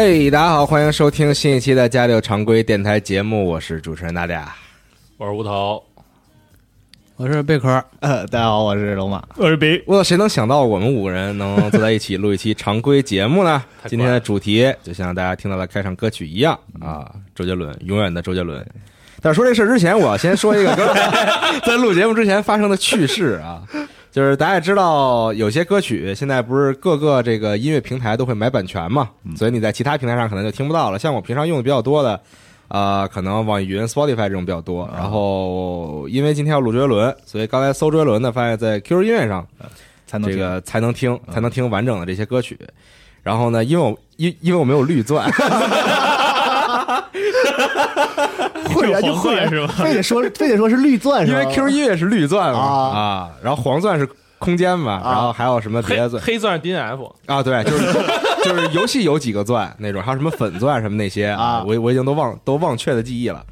的字眼。哎，大家好，欢迎收听新一期的加六常规电台节目，我是主持人大家。我是吴涛，我是贝壳，呃，大家好，我是龙马。我是比我谁能想到我们五个人能坐在一起录一期常规节目呢？今天的主题就像大家听到的开场歌曲一样啊，周杰伦，永远的周杰伦。但是说这事儿之前，我要先说一个刚才 在录节目之前发生的趣事啊，就是大家也知道，有些歌曲现在不是各个这个音乐平台都会买版权嘛，所以你在其他平台上可能就听不到了。像我平常用的比较多的，啊，可能网易云、Spotify 这种比较多。然后因为今天要录周杰伦，所以刚才搜周杰伦呢，发现在 QQ 音乐上才能这个才能听，才能听完整的这些歌曲。然后呢，因为我因因为我没有绿钻，会员就会员是吧？非得说非得说是绿钻是吧？因为 QQ 音乐是绿钻嘛啊啊，然后黄钻是空间嘛，啊然后还有什么别的钻黑钻是 DNF，啊？对，就是 就是游戏有几个钻那种，还有什么粉钻什么那些啊我我已经都忘都忘却的记忆了。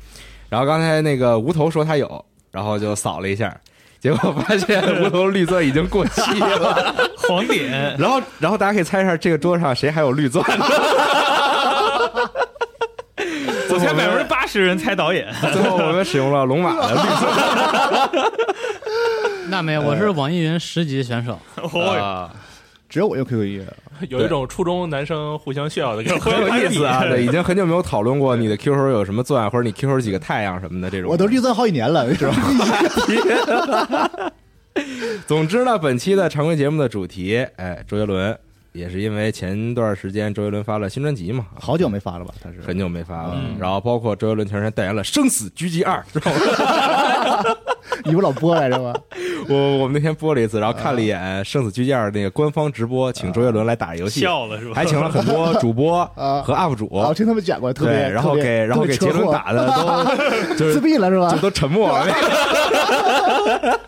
然后刚才那个无头说他有，然后就扫了一下，结果发现无头绿钻已经过期了。黄点，然后然后大家可以猜一下，这个桌上谁还有绿钻？我猜百分之八十人猜导演，最后我们使用了龙马的绿色。那没有，我是网易云十级选手，啊，只有我用 QQ 音乐，有一种初中男生互相炫耀的感觉，很有意思啊！对，已经很久没有讨论过你的 QQ 有什么钻，或者你 QQ 几个太阳什么的这种。我都绿钻好几年了，是吧？总之呢，本期的常规节目的主题，哎，周杰伦，也是因为前段时间周杰伦发了新专辑嘛，好久没发了吧？他是很久没发了。嗯然后包括周杰伦前段时间代言了《生死狙击二》，知道吗？你不老播来着吗？我我们那天播了一次，然后看了一眼《生死狙击二》那个官方直播，请周杰伦来打游戏，笑了是吧？还请了很多 主播啊和 UP 主。啊，我听他们讲过，特别对，然后给然后给杰伦打的都 就自闭了是吧就？都沉默了，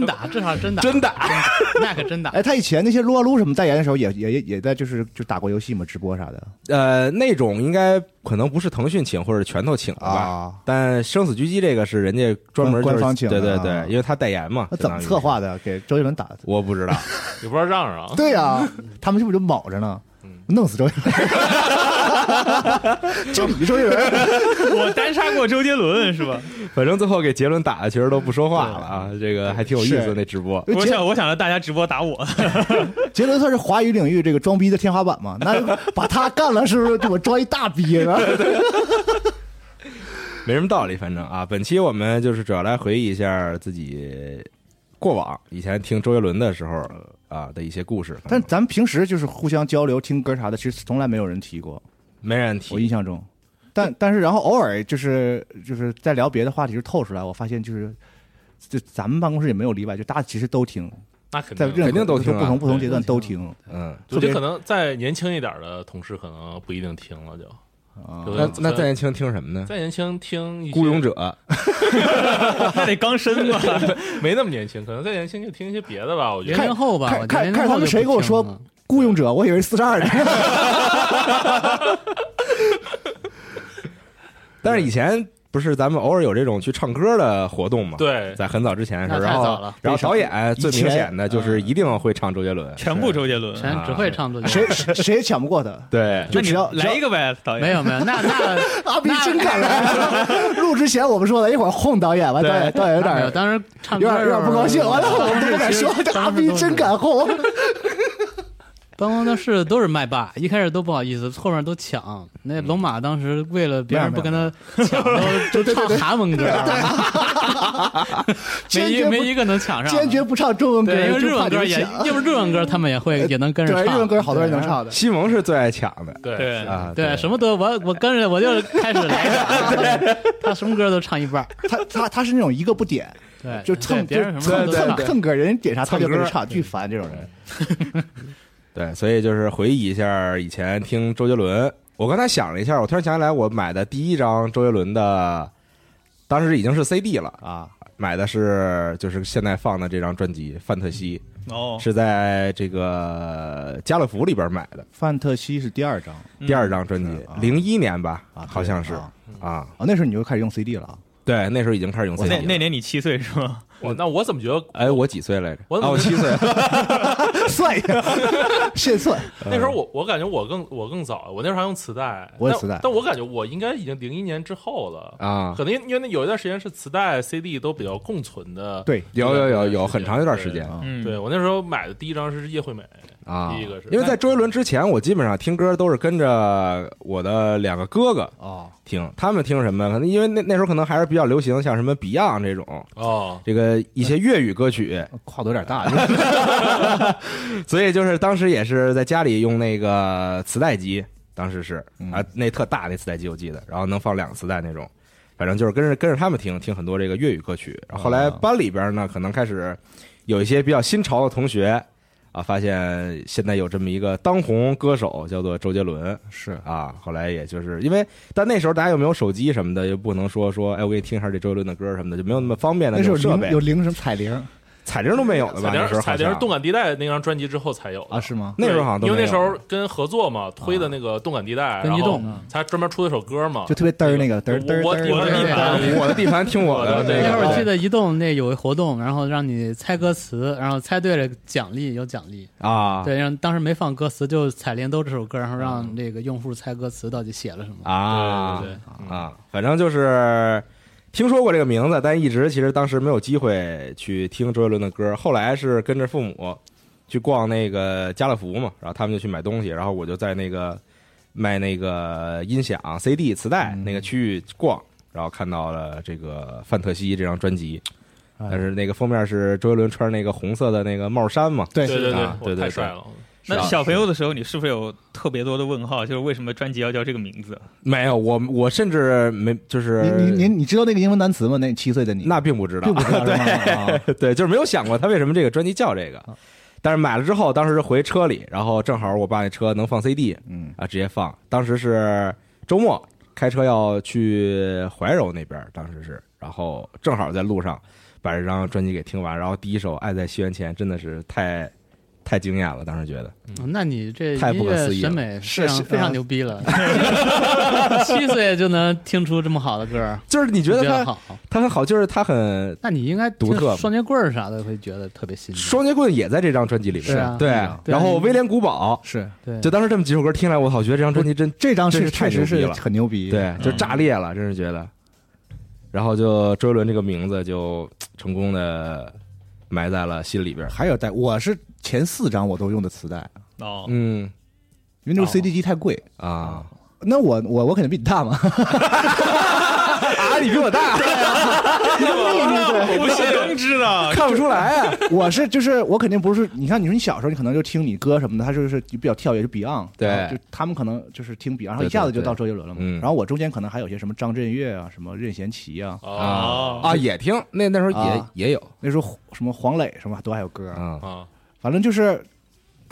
真打，这场真打，真打。那可真打。哎，他以前那些撸啊撸什么代言的时候，也也也也在就是就打过游戏嘛，直播啥的呃，那种应该可能不是腾讯请或者拳头请的吧？啊。但生死狙击这个是人家专门、就是、官方请的对对对啊，因为他代言嘛。那怎么策划的？给周杰伦打的？我不知道，也不知道让让啊。对呀，他们是不是就卯着呢？弄死周杰伦，就你周杰伦，我单杀过周杰伦是吧？反正最后给杰伦打的其实都不说话了啊，这个还挺有意思是那直播。我想，我想让大家直播打我，杰伦算是华语领域这个装逼的天花板嘛？那把他干了，是不是就我装一大逼啊？没什么道理，反正啊，本期我们就是主要来回忆一下自己过往以前听周杰伦的时候啊的一些故事，但咱们平时就是互相交流、听歌啥的，其实从来没有人提过。没人提我印。象中，但但是然后偶尔就是就是在聊别的话题，就透出来，我发现就是就咱们办公室也没有例外，就大家其实都听，那肯定在肯定都听啊不同不同阶段都都听。嗯，我觉得可能再年轻一点的同事可能不一定听了就，啊那那再年轻听什么呢？再年轻听孤勇者，那得刚生吧？没那么年轻，可能再年轻就听一些别的吧。我觉零得零后吧，看看看他们谁跟我说雇佣者，我以为是四十二呢。但是以前不是咱们偶尔有这种去唱歌的活动嘛？，对，在很早之前的时候，然后太早了然后导演最明显的就是嗯一定会唱周杰伦，全部周杰伦。全只会唱周杰伦。谁谁也抢不过他。对，就只要来一个呗，导演。没有没有，那那 阿斌真敢来！录之前我们说的，一会儿哄导演，完导演导演有点当时唱有点有歌的时候点不高兴，完了我们都不敢说，这阿斌真敢哄。办公室都是麦霸，一开始都不好意思，后面都抢。那龙马当时为了别人不跟他抢，都 都唱韩文歌，没坚决不一没一个能抢上。坚决不唱中文歌，因为就日文歌也，怕你抢因为日文歌他们也会 也能跟着对唱。日文歌好多人能唱的。西蒙是最爱抢的对对啊，对，什么都我我跟着我就开始来 他什么歌都唱一半。他他他是那种一个不点，对，就蹭对别人什么蹭蹭。蹭个人点啥他就跟着唱，巨烦这种人。对，所以就是回忆一下以前听周杰伦。我刚才想了一下，我突然想起来，我买的第一张周杰伦的，当时已经是 CD 了啊，买的是就是现在放的这张专辑《范特西哦》，，是在这个家乐福里边买的范特西是第二张嗯第二张专辑零一年吧，啊，好像是啊啊，啊，那时候你就开始用 CD 了啊。对，那时候已经开始用 CD 那了。那年你七岁是吗？我那我怎么觉得哎，我几岁来着？啊，我我怎么七岁。算一下，现算。那时候我我感觉我更我更早，我那时候还用磁带，但我也磁带但我感觉我应该已经零一年之后了。啊，可能因为那有一段时间是磁带、CD 都比较共存的，对有有有有很长一段时间啊嗯，对我那时候买的第一张是叶惠美，啊第一个是，因为在周杰伦之前，我基本上听歌都是跟着我的两个哥哥啊，听，他们听什么？可能因为那那时候可能还是比较流行，像什么 Beyond 这种哦，这个一些粤语歌曲，跨度有点大。所以就是当时也是在家里用那个磁带机，当时是嗯啊，那特大那磁带机我记得，然后能放两个磁带那种，反正就是跟着跟着他们听听很多这个粤语歌曲。然后后来啊班里边呢，可能开始有一些比较新潮的同学啊，发现现在有这么一个当红歌手叫做周杰伦，是。啊，后来也就是因为，但那时候大家又没有手机什么的，又不能说说，哎，我给你听一下这周杰伦的歌什么的，就没有那么方便的那时候种设备铃有，铃什么彩铃彩铃都没有的吧？彩那时候铃彩铃动感地带那张专辑之后才有的啊？是吗？那时候好像都有因为那时候跟合作嘛，推的那个动感地带，然后跟移动才专门出了首歌嘛，就特别嘚儿那个嘚儿嘚儿我我的地盘，我的地盘听我的，那会儿我记得移动那有一活动，然后让你猜歌词，然后猜对了奖励有奖励。啊，对，让当时没放歌词，就彩铃都这首歌，然后让这个用户猜歌词到底写了什么。啊对对对，啊，反正就是听说过这个名字，但一直其实当时没有机会去听周杰伦的歌。后来是跟着父母去逛那个家乐福嘛，然后他们就去买东西，然后我就在那个卖那个音响、CD、磁带嗯那个区域逛，然后看到了这个《范特西》这张专辑。哎。但是那个封面是周杰伦穿那个红色的那个帽衫嘛，对。对对啊对我对对太帅了，那小朋友的时候，你是不是有特别多的问号？就是为什么专辑要叫这个名字？没有我我甚至没就是你你你你知道那个英文单词吗？那七岁的你那并不知道，并不知道 对？啊对，就是没有想过他为什么这个专辑叫这个。但是买了之后，当时回车里，然后正好我爸那车能放 CD 嗯啊，直接放。当时是周末开车要去怀柔那边，当时是，然后正好在路上把这张专辑给听完，然后第一首《爱在西元前》真的是太太惊艳了，当时觉得。嗯。那你这太不可思议了。审美是是非常牛逼了，七岁就能听出这么好的歌，就是你觉得他好？他很好，就是他很那你应该独特双截棍儿啥的会觉得特别新鲜。双截棍也在这张专辑里边，是啊。对。然后威廉古堡，是。对，就当时这么几首歌听来，我操，觉得这张专辑真这张是真是太确实是牛逼了很牛逼，对，就炸裂了，真是觉得。然后就周杰伦这个名字就成功的埋在了心里边。还有带我是前四张我都用的磁带，哦，嗯因为那个哦 CD 机太贵。啊，那我我我肯定比你大嘛，啊，你比我大，我不信。更知道，看不出来啊。我是就是我肯定不是，你看你说你小时候你可能就听你哥什么的，他就是比较跳跃，就 Beyond，对。就他们可能就是听 Beyond，然后一下子就到周杰伦了嘛。嗯。然后我中间可能还有些什么张震岳啊，什么任贤齐啊，啊啊，也听，那那时候也啊。也有。那时候什么黄磊什么都还有歌，啊啊。反正就是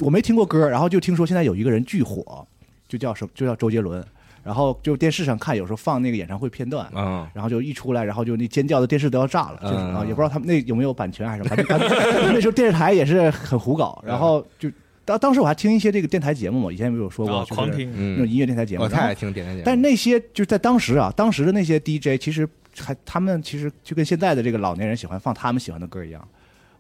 我没听过歌，然后就听说现在有一个人巨火，就叫什么就叫周杰伦，然后就电视上看有时候放那个演唱会片段。啊然后就一出来，然后就那尖叫的电视都要炸了，就是也不知道他们那有没有版权还是什么，反正反正那时候电视台也是很胡搞，然后就当当时我还听一些这个电台节目嘛，以前没有说过，啊，就是狂听，那种嗯，音乐电台节目，我太爱听电台节目，但那些就是在当时啊，当时的那些 DJ 其实还他们其实就跟现在的这个老年人喜欢放他们喜欢的歌一样。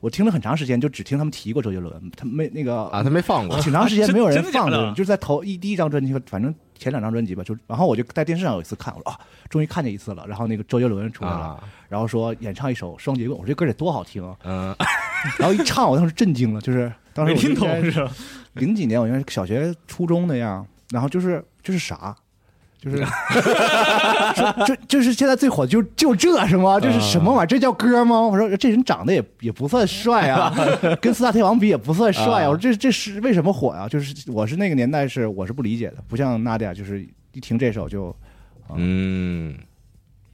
我听了很长时间，就只听他们提过周杰伦，他没那个啊，他没放过，挺长时间没有人 放的，就是在头一第一张专辑，反正前两张专辑吧，就然后我就在电视上有一次看，我说啊，终于看见一次了。然后那个周杰伦出来了，啊，然后说演唱一首《双截棍》，我说这歌得多好听啊！嗯 然后一唱，我当时震惊了，就是当时没听懂是？零几年，我应该是小学、初中那样，然后就是这是啥？就是 这这这是现在最火的，就就这是吗？这是什么玩意儿？这叫歌吗？我说这人长得也也不算帅啊，跟四大天王比也不算帅啊。我说这这是为什么火呀、就是我是那个年代是我是不理解的，不像娜迪亚，就是一听这首就嗯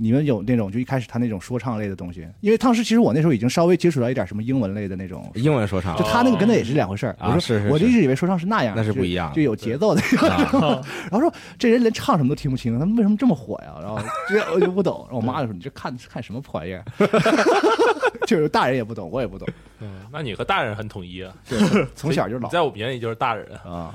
你们有那种就一开始他那种说唱类的东西，因为当时其实我那时候已经稍微接触到一点什么英文类的那种。英文说唱就他那个跟那也是两回事儿，啊我说是是是我就一直以为说唱是那样，那是不一样的就有节奏的。啊然后说这人连唱什么都听不清，他们为什么这么火呀？然后这我就不懂。然后我妈就说：“你这看看什么破玩意儿？” 就是大人也不懂，我也不懂，嗯，那你和大人很统一啊，对从小就老 在我们眼里就是大人。啊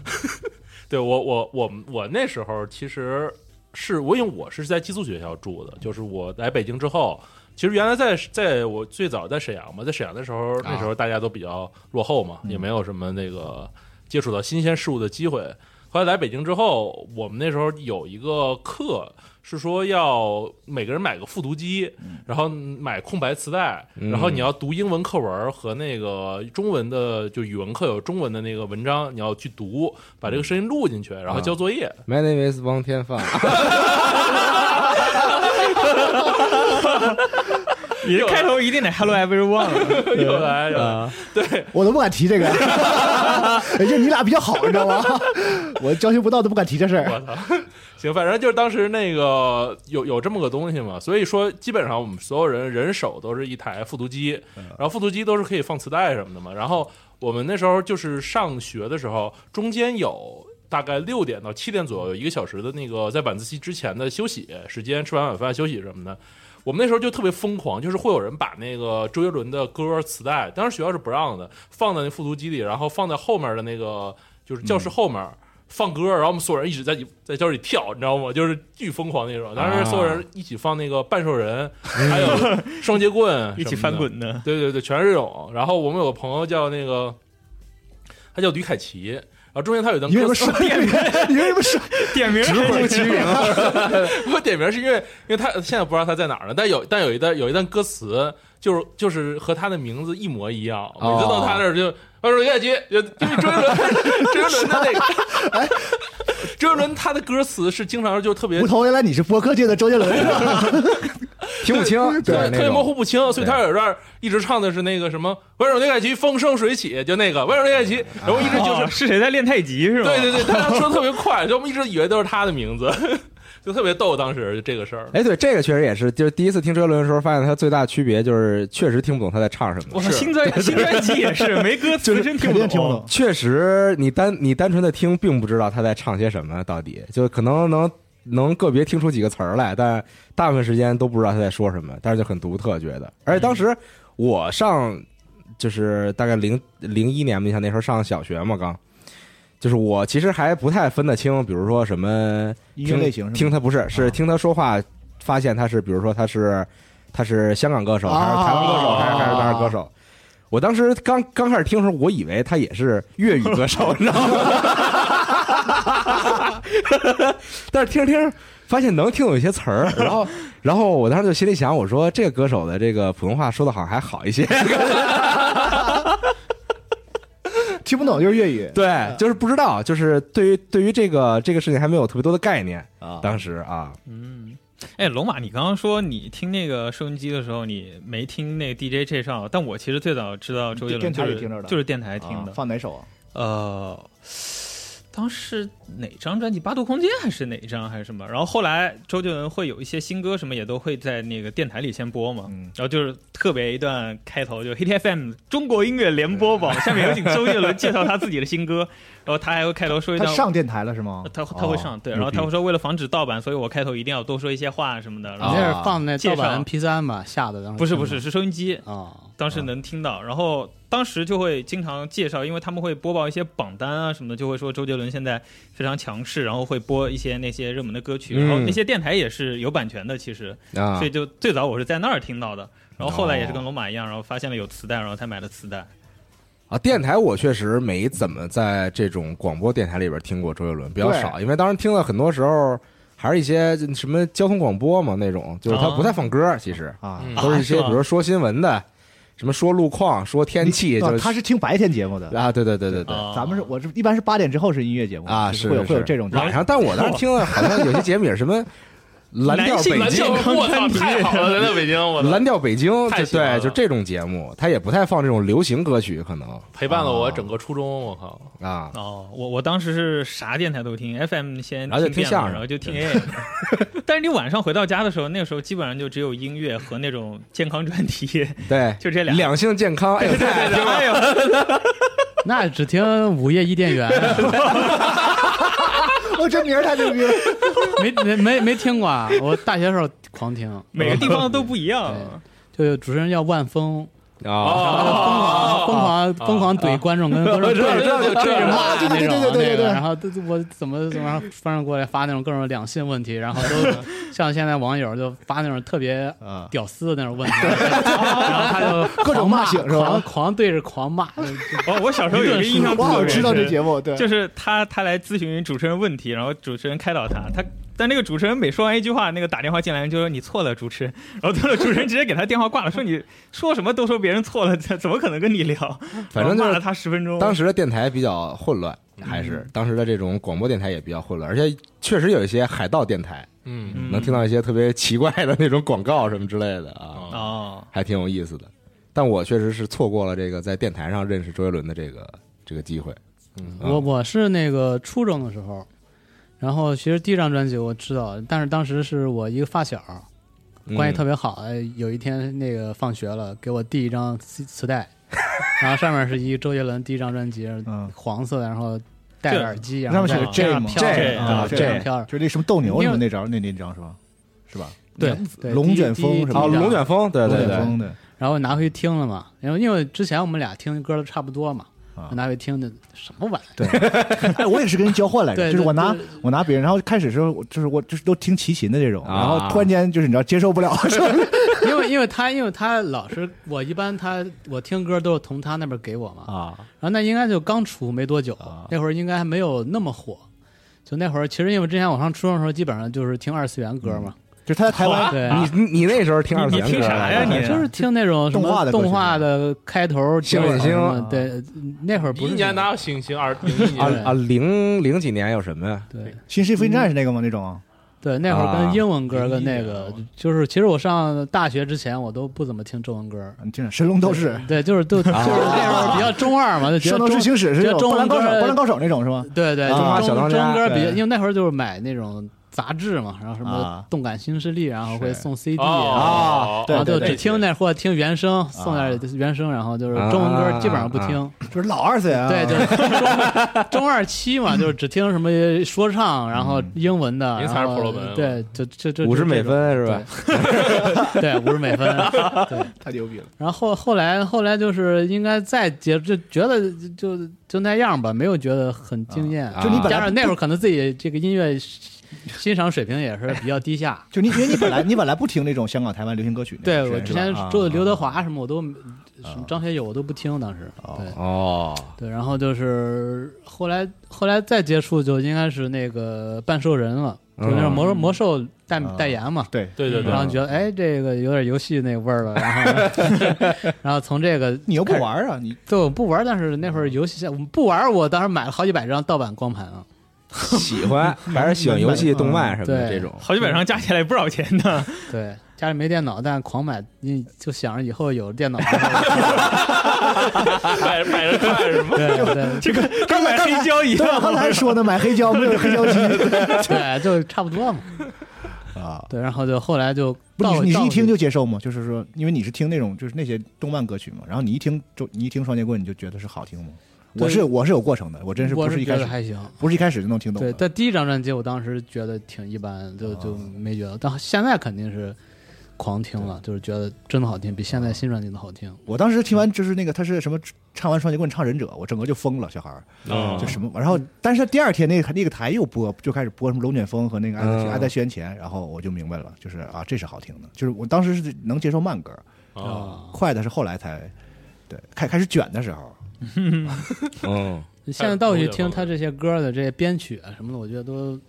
对我我我我那时候其实是我因为我是在寄宿学校住的，就是我来北京之后，其实原来在在我最早在沈阳嘛，在沈阳的时候，那时候大家都比较落后嘛，也没有什么那个接触到新鲜事物的机会。后来来北京之后，我们那时候有一个课是说要每个人买个复读机，然后买空白磁带，嗯。然后你要读英文课文和那个中文的，就语文课有中文的那个文章，你要去读，把这个声音录进去，然后交作业。，My name is 王天放，你这开头一定得 Hello everyone 了又来又来，啊！我都不敢提这个，就你俩比较好，你知道吗？我交情不到都不敢提这事儿。我操！行，反正就是当时那个有有这么个东西嘛，所以说基本上我们所有人人手都是一台复读机，然后复读机都是可以放磁带什么的嘛。然后我们那时候就是上学的时候，中间有大概六点到七点左右有一个小时的那个在晚自习之前的休息时间，吃完晚饭休息什么的。我们那时候就特别疯狂，就是会有人把那个周杰伦的歌磁带，当时学校是不让的，放在那复读机里，然后放在后面的那个就是教室后面。放歌，然后我们所有人一直在在教室里跳，你知道吗？就是巨疯狂那种。当时所有人一起放那个半兽人，还有双截棍，一起翻。滚的，对对对，全是这种。然后我们有个朋友叫那个，他叫吕凯奇，然后中间他有一段你为什么帅？你为什么帅？点名直呼其名，我点名是因为，因为他现在不知道他在哪儿呢，但有但有一段有一段歌词，就是就是和他的名字一模一样，每次到他那儿就，他说李凯奇，就因为周杰伦，周杰伦的那个，哎，周杰伦他的歌词是经常就特别吴头，原来你是播客界的周杰伦？听不清，对，对，特别模糊不清，所以他有一段一直唱的是那个什么“温柔李凯奇，风生水起”，就那个温柔李凯奇，然后一直就是哦是谁在练太极是吗？对对对，他说的特别快，就我们一直以为都是他的名字，就特别逗。当时就这个事儿，哎，对，这个确实也是，就是第一次听周杰伦的时候，发现他最大的区别就是确实听不懂他在唱什么我。操，新专新专辑也是没歌词，真 听不懂。确实，你单你单纯的听，并不知道他在唱些什么，到底就可能能能个别听出几个词儿来，但大部分时间都不知道他在说什么，但是就很独特，觉得。而且当时我上就是大概零零一年吧，你像那时候上小学嘛，刚。就是我其实还不太分得清，比如说什么音乐类型听他不是是啊听他说话，发现他是比如说他是他是香港歌手，还是台湾歌手，啊还是还是哪儿歌手？我当时刚刚开始听的时候，我以为他也是粤语歌手，你知道吗？但是听着听着，发现能听懂一些词儿，然后然后我当时就心里想，我说这个歌手的这个普通话说的好像还好一些，听不懂就是粤语对，就是不知道，就是对于对于这个这个事情还没有特别多的概念，啊。当时啊，嗯，哎，龙马，你刚刚说你听那个收音机的时候，你没听那个 DJ 介绍，但我其实最早知道周杰伦就是台里听着的就是电台听的。啊放哪首啊？呃，当时哪张专辑？八度空间还是哪一张还是什么？然后后来周杰伦会有一些新歌什么也都会在那个电台里先播嘛。嗯然后就是特别一段开头，就 Hit FM 中国音乐联播榜，下面有请周杰伦介绍他自己的新歌，然后他还会开头说一段。他上电台了是吗？他他会上、哦对，然后他会说为了防止盗版，所以我开头一定要多说一些话什么的。然你那是放那盗版 MP 三吧下的？当时不是不是是收音机，啊，当时能听到，然后当时就会经常介绍，因为他们会播报一些榜单啊什么的，就会说周杰伦现在非常强势，然后会播一些那些热门的歌曲，嗯然后那些电台也是有版权的，其实，啊所以就最早我是在那儿听到的，然后后来也是哦跟龙马一样，然后发现了有磁带，然后才买的磁带。啊，电台我确实没怎么在这种广播电台里边听过周杰伦，比较少，因为当时听了很多时候还是一些什么交通广播嘛那种，就是他啊不太放歌，其实啊，嗯。都是一些比如说说新闻的，什么说路况、说天气，他是听白天节目的，啊，对对对对对。啊。咱们是我是一般是八点之后是音乐节目啊，就是会有是会有这种晚上，但我当时听了，好像有些节目也是什么 蓝调北京蓝调，我操，太好了，蓝调北京，我蓝调北京，对，就这种节目，他也不太放这种流行歌曲，可能陪伴了我整个初中，我靠，啊，哦，我我当时是啥电台都听，FM 先然后就听相声然后就听 AM。但是你晚上回到家的时候，那个时候基本上就只有音乐和那种健康专题，对，就这俩。两性健康，哎呦，太爱听了哎呦，那只听午夜伊甸园，我这名儿太牛逼了，没没没没听过啊！我大学时候狂听，每个地方都不一样。就主持人叫万峰，啊，哦疯狂疯狂怼观众，跟观众对着对着骂对对对那种对对对对。那个，然后都我怎么怎么翻上过来发那种各种两性问题，然后都 像现在网友就发那种特别啊，屌丝的那种问题，然后他就各种骂醒是吧狂狂对着狂骂，我我小时候有一个印象我好像特别知道这节目，对，就是他他来咨询主持人问题，然后主持人开导他，他但那个主持人每说完一句话，那个打电话进来就说你错了，主持人，然后最后主持人直接给他电话挂了，说你 说什么都说别人错了，怎怎么可能跟你聊？反正就是骂了他十分钟。当时的电台比较混乱，还是当时的这种广播电台也比较混乱，而且确实有一些海盗电台，嗯嗯能听到一些特别奇怪的那种广告什么之类的啊，哦，还挺有意思的。但我确实是错过了这个在电台上认识周杰伦的这个这个机会。嗯啊我我是那个初中的时候，然后其实第一张专辑我知道，但是当时是我一个发小，关系特别别好，哎有一天那个放学了，给我递一张磁磁带，然后上面是一周杰伦第一张专辑，嗯黄色的，然后戴着耳机，然后上面写着 J J，J 上飘着，就是那什么斗牛什么因为那张那那张是吧？是吧？对对，龙卷风什么龙卷风，对对对，龙卷风的然后拿回去听了嘛，然后因为之前我们俩听歌都差不多嘛，啊。拿回去听的什么玩意儿？对，哎，我也是跟人交换来着，就是我拿我拿别人，然后开始时候就是我就是都听齐秦的这种，啊然后突然间就是你知道接受不了，是吧？因为因为他因为他老是我一般他我听歌都是从他那边给我嘛，啊。然后那应该就刚出没多久，啊。那会儿应该还没有那么火。就那会儿，其实因为之前我上初中的时候，基本上就是听二次元歌嘛，就是他在台湾对，你你你那时候听二次元你听歌来着啥呀你？就是听那种什动画的动画的开头、星星对，那会儿不是一年哪有星星？二零年？啊啊，零零几年有什么呀？对新世纪福音战士那个吗？那种？对，那会儿啊。跟英文歌跟那个年。就是，其实我上大学之前我都不怎么听中文歌，你听着神龙斗士、对，就是都就是比较中二嘛，就觉圣斗士得中星矢是中文灌篮高手、歌灌篮高手那种是吗？对对，中华中文歌比较，对因为那会儿就是买那种杂志嘛，然后什么啊。动感新势力，然后会送 CD，啊，对然后就只听那或者听原声，送点原声，然后就是中文歌基本上不听，就是老二次元啊，对，就是中 中二期嘛，就是只听什么说唱，然后英文的，您才是然后婆罗门。对，就就就五十美分是吧？对，五十美分，对。太牛逼了。然后后后来后来就是应该再接，就觉得就就那样吧，没有觉得很惊艳。啊。就你本来加上那会儿可能自己这个音乐 欣赏水平也是比较低下。就你，因为你本来你本来不听那种香港、台湾流行歌曲，对我之前是吧？啊周刘德华什么我都什么张学友我都不听，当时哦。对。哦，对，然后就是后来后来再接触就应该是那个半兽人了，就那种魔兽魔兽代啊。代言嘛。对。对对对。然后觉得哎，这个有点游戏那味儿了，然后，然后从这个你又不玩啊？你对，我不玩，但是那会儿游戏我不玩，我当时买了好几百张盗版光盘啊。喜欢，还是喜欢游戏、动漫什么的这种。好几百张加起来也不少钱呢。对，家里没电脑，但狂买，你就想着以后有电脑 买买着看是吗？对对这个跟买黑胶一样。刚才说的买黑胶没有黑胶机对，就差不多嘛。啊。对，然后就后来就不你是一听到就接受吗？就是说，因为你是听那种就是那些动漫歌曲嘛，然后你一听就你一听双截棍，你就觉得是好听吗？我是我是有过程的，我真是不是一开始还行。不是一开始就能听懂对，的。但第一张专辑我当时觉得挺一般，就就没觉得。但现在肯定是狂听了，就是觉得真的好听，比现在新专辑的好听。我当时听完就是那个他是什么唱完双截棍唱忍者，我整个就疯了，小孩儿嗯就什么，然后但是第二天那个那个台又播，就开始播什么龙卷风和那个爱在嗯爱在西元前，然后我就明白了，就是啊这是好听的，就是我当时是能接受慢歌，啊，快的是后来才对开开始卷的时候，嗯，现在倒去听他这些歌的这些编曲啊什么的，我觉得都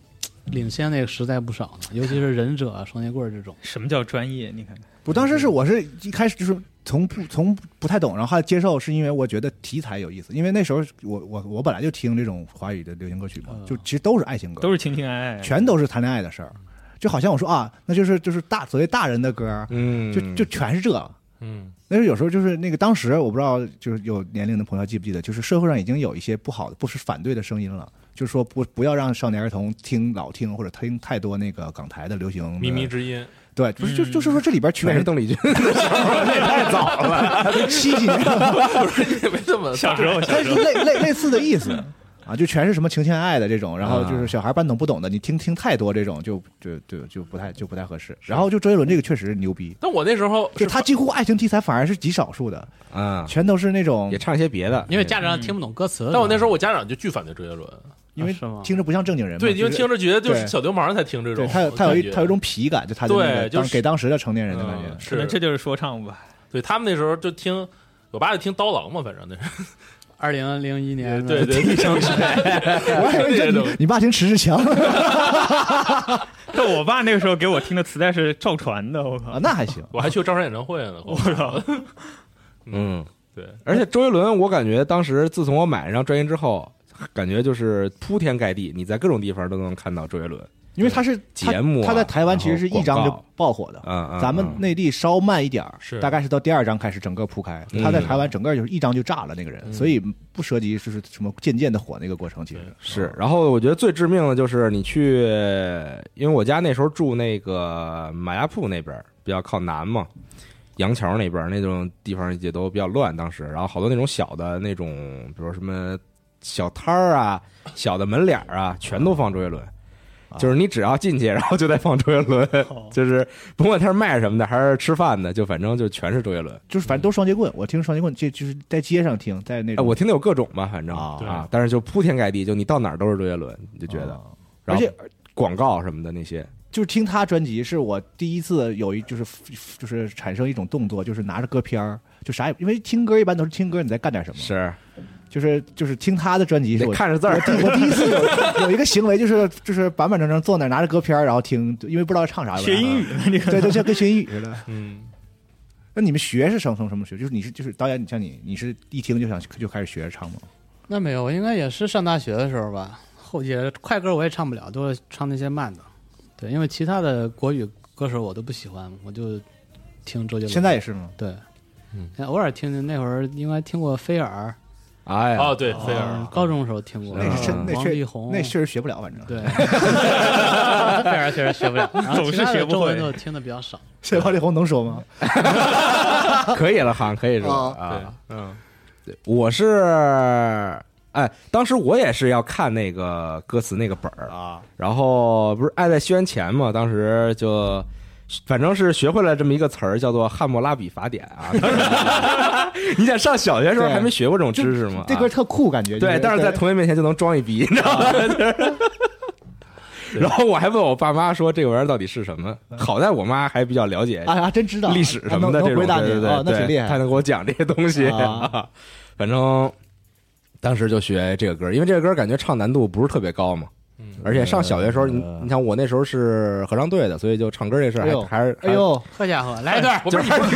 领先那个时代不少呢。尤其是忍者啊、双截棍这种。什么叫专业？你看看，我当时是我是一开始就是从不从不太懂，然后接受，是因为我觉得题材有意思，因为那时候我我我本来就听这种华语的流行歌曲嘛，嗯就其实都是爱情歌，都是情情爱爱，全都是谈恋爱的事儿，就好像我说啊，那就是就是大所谓大人的歌，嗯，就就全是这。嗯。但是有时候就是那个当时我不知道，就是有年龄的朋友记不记得，就是社会上已经有一些不好的、不是反对的声音了，就是说不不要让少年儿童听老听或者听太多那个港台的流行的靡靡之音，对，不是就就是说这里边全是邓丽君。的时候，那太早了。七几年，不是也没这么小时候，小但是时候，类类类似的意思啊，就全是什么情情爱爱的这种，然后啊就是小孩半懂不懂的，你听听太多这种就就就就不太就不太合适。然后就周杰伦这个确实牛逼，但我那时候就他几乎爱情题材反而是极少数的，啊，全都是那种也唱一些别的，因为家长听不懂歌词。但我那时候我家长就巨反对周杰伦，因为听着不像正经人嘛，对，因为就听着觉得就是小流氓才听这种对，他有他有一他有一种痞感，就他的那个对就是给当时的成年人的感觉是这就是说唱吧。对他们那时候就听，我爸就听刀郎嘛，反正那是二零零一年的对对对，我还以为这这种你你爸听迟志强。但我爸那个时候给我听的磁带是赵传的，我靠。啊，，那还行。我还去过赵传演唱会呢，我靠，嗯，对，而且周杰伦，我感觉当时自从我买这张专辑之后，感觉就是铺天盖地，你在各种地方都能看到周杰伦。因为他是节目啊他在台湾其实是一张就爆火的，嗯嗯，咱们嗯内地稍慢一点儿，是大概是到第二章开始整个铺开。嗯他在台湾整个就是一张就炸了那个人，嗯所以不涉及就是什么渐渐的火那个过程。其实是，然后我觉得最致命的就是你去，因为我家那时候住那个马家铺那边，比较靠南嘛，杨桥那边那种地方也都比较乱，当时，然后好多那种小的那种，比如什么小摊儿啊、小的门脸儿啊，全都放周杰伦。就是你只要进去，然后就在放周杰伦，就是甭管他是卖什么的还是吃饭的，就反正就全是周杰伦。就是反正都是双截棍，我听双截棍，这就是在街上听，在那我听的有各种吧，反正啊啊，但是就铺天盖地，就你到哪儿都是周杰伦，你就觉得，啊然后而且广告什么的那些，就是听他专辑，是我第一次有一就是就是产生一种动作，就是拿着歌片儿，就啥也因为听歌一般都是听歌你在干点什么，是就是就是听他的专辑是我看着字儿我第一次有有一个行为，就是就是板板正正坐那儿拿着歌片儿，然后听，因为不知道唱啥。学英语呢，这个对对，像跟学英语似的。嗯，那你们学是从从什么学？就是你是就是导演，你像你你是一听就想就开始学着唱吗？那没有，我应该也是上大学的时候吧。后也快歌我也唱不了，都是唱那些慢的。对，因为其他的国语歌手我都不喜欢，我就听周杰伦。现在也是吗？对，嗯偶尔听听，那会儿应该听过菲尔，哎，哦，对，菲尔嗯，高中时候听过。那是那确王力宏，那确实学不了，反正。对，菲尔确实学不了，总是学不会中文都听的比较少。这王力宏能说吗？可以了，好像可以说啊对啊。，嗯，我是哎，当时我也是要看那个歌词那个本儿，啊，然后不是爱在西元前嘛，当时就。反正是学会了这么一个词儿，叫做《汉谟拉比法典》啊。你想上小学的时候还没学过这种知识吗？这歌啊特酷，感觉。对，但是在同同学面前就能装一逼，你知道吗？然后我还问我爸妈说这个玩意儿到底是什么？好在我妈还比较了解啊啊，真知道历史什么的这种，对对对，那挺厉害。他能给我讲这些东西。啊 反正当时就学这个歌，因为这个歌感觉唱难度不是特别高嘛，嗯而且上小学时候，你呃你像我那时候是合唱队的，所以就唱歌这事还还是哎，呦，好家伙，来一段，我不是你不是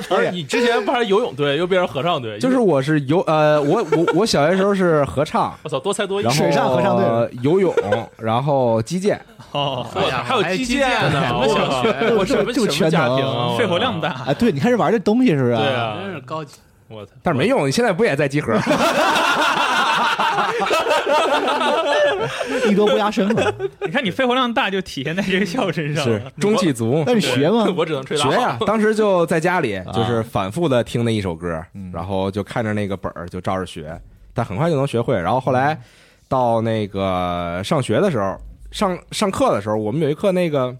不是你之前不还是游泳队，又变成合唱队，就是我是游呃，我我我小学时候是合唱，我操，多才多艺水上合唱队游泳，然后击剑，哦，还有击剑呢！还有我小学，我什么就什么家庭啊？全肺活量大，啊，对，你开始玩这东西是不是？对啊真是高级。我操！但是没用，你现在不也在集合？艺多不压身嘛。你看你肺活量大，就体现在这个笑身上是了。中气足。那你学吗？我只能吹大学呀、当时就在家里，啊就是反复的听那一首歌，嗯然后就看着那个本儿就照着学，但很快就能学会。然后后来到那个上学的时候，上上课的时候，我们有一课那个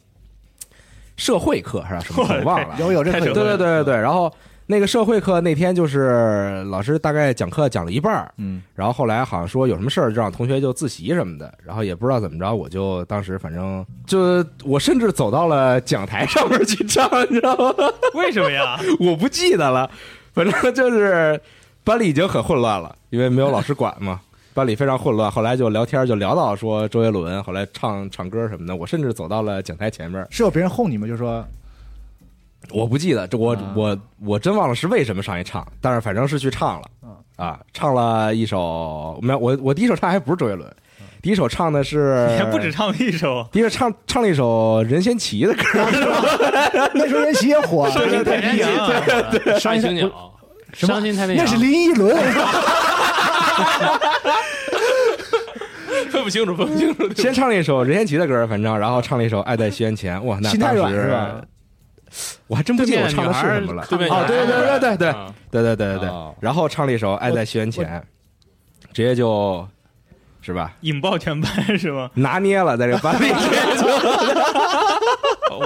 社会课是吧？什么课 我忘了。有有这个对对对对对，然后那个社会课那天就是老师大概讲课讲了一半儿嗯，然后后来好像说有什么事儿就让同学就自习什么的，然后也不知道怎么着，我就当时反正就我甚至走到了讲台上面去唱，你知道吗？为什么呀？我不记得了，反正就是班里已经很混乱了，因为没有老师管嘛。班里非常混乱，后来就聊天，就聊到说周杰伦，后来唱唱歌什么的。我甚至走到了讲台前面，是有别人哄你吗？就说我不记得这我、啊。我我真忘了是为什么上去唱，但是反正是去唱了。嗯。啊，唱了一首没有我我第一首唱还不是周杰伦，第一首唱的是你还不止唱了一首，第一个唱唱了一首任贤齐的歌，那时候任贤齐也火，伤心太平洋啊，爱情鸟，伤心太平洋，那是林依轮，分不清楚，分不清楚。先唱了一首任贤齐的歌，反正然后唱了一首《爱在西元前》，哇，那心太当时软是吧？我还真不记得我唱的是什么了。对面哦，对对对对对对啊对对对对对哦，然后唱了一首《爱在西元前》，直接就是吧，引爆全班是吗？拿捏了在这个班里。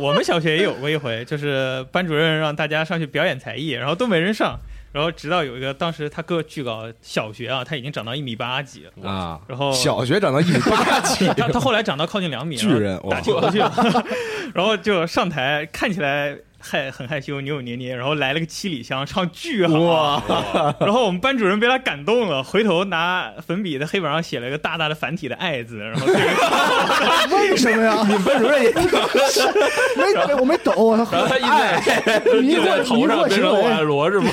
我们小学也有过一回，就是班主任让大家上去表演才艺，然后都没人上，然后直到有一个当时他个巨高，小学啊他已经长到一米八几了，啊，然后小学长到一米八几，他他后来长到靠近两米，巨人打球去了，然后就上台看起来害很害羞，扭扭捏捏，然后来了个七里香，唱巨好，哇！然后我们班主任被他感动了，回头拿粉笔在黑板上写了一个大大的繁体的“爱”字，然后这个 为什么呀？你班主任也 没我没懂，我操然后他一在迷惑迷头上，惑行变成我爱为，罗是吗？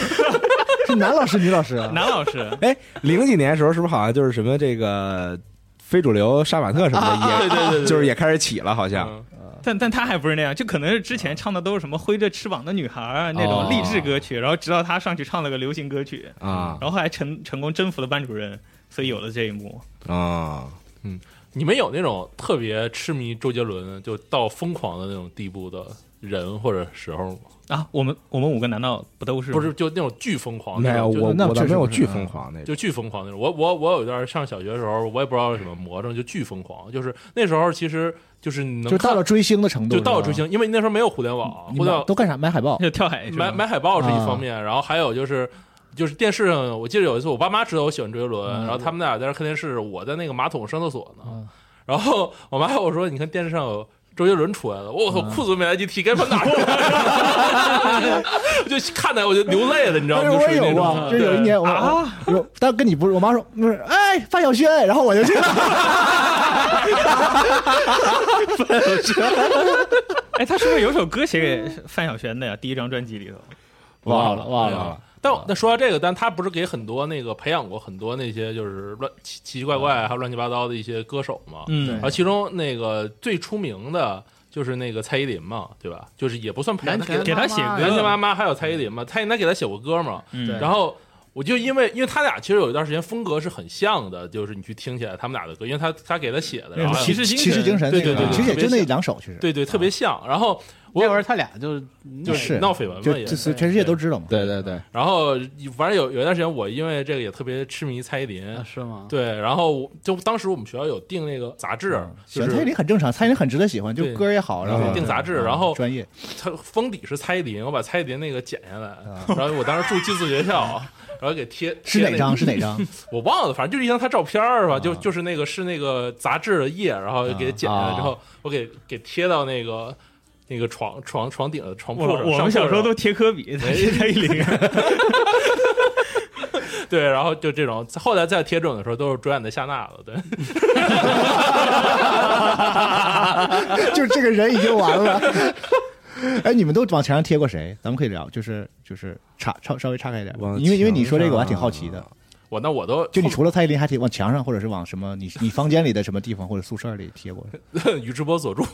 是男老师女老师啊？男老师哎，零几年的时候是不是好像就是什么这个非主流杀马特什么的也，对对对对，就是也开始起了，好像嗯但但他还不是那样，就可能是之前唱的都是什么挥着翅膀的女孩儿那种励志歌曲，然后直到他上去唱了个流行歌曲，啊。然后还成成功征服了班主任，所以有了这一幕。啊，嗯你们有那种特别痴迷周杰伦就到疯狂的那种地步的人或者时候吗？啊，我们我们五个难道不都是？不是，就那种巨疯狂没有那种，我那我倒没有巨疯狂那种就巨疯狂那种。我我我有一段上小学的时候，我也不知道是什么魔怔，就巨疯狂。就是那时候其实就是你能就到了追星的程度，就到了追星，因为那时候没有互联网，互联网都干啥？买海报就跳海买买海报是一方面，然后还有就是。就是电视上，我记得有一次，我爸妈知道我喜欢周杰伦，嗯然后他们俩在那看电视，我在那个马桶上厕所呢。嗯然后我妈跟我说：“你看电视上有周杰伦出来了，我操，嗯裤子都没来及提，该跑哪儿去了？”我 就看的我就流泪了，你知道吗？我也有过，就是有一年我啊，有，但跟你不是，我妈说不是，哎，范晓萱，然后我就去了，哎，他是不是有首歌写给范晓萱的呀？第一张专辑里头。忘了忘对了，但但说到这个，但他不是给很多那个培养过很多那些就是乱奇奇奇怪怪还有乱七八糟的一些歌手嘛？嗯对然后其中那个最出名的就是那个蔡依林嘛，对吧？就是也不算培养，他给给他写歌南拳妈妈还有蔡依林嘛，蔡依林他给他写过歌嘛。嗯然后我就因为因为他俩其实有一段时间风格是很像的，就是你去听起来他们俩的歌，因为他他给他写的，然后骑士精骑士精神，对对对对其实也就那两首，其实对对特别像。然后那会儿他俩就就是闹绯闻嘛也。是全世界都知道嘛。对对对，然后反正有有一段时间，我因为这个也特别痴迷蔡依林，啊是吗？对，然后我就当时我们学校有订那个杂志，喜欢蔡依林很正常，蔡依林很值得喜欢，就歌也好，然后嗯订杂志，嗯然后专业他封底是蔡依林，我把蔡依林那个剪下来，啊然后我当时住寄宿学校，然后给贴是哪张？是哪？张？我忘了，反正就是一张他照片儿吧，就啊就是那个是那个杂志的页，然后给剪下来之后，我给给贴到那个那个床床床顶的床铺上。我们小时候都贴科比。对，然后就这种，后来再贴这种的时候，都是主演的夏娜了，对，就是这个人已经完了。哎，你们都往墙上贴过谁？咱们可以聊，就是就是岔稍稍微岔开一点往，因为因为你说这个我还挺好奇的。我那我都就你除了蔡依林，还贴往墙上，或者是往什么你你房间里的什么地方或者宿舍里贴过？宇智波佐助，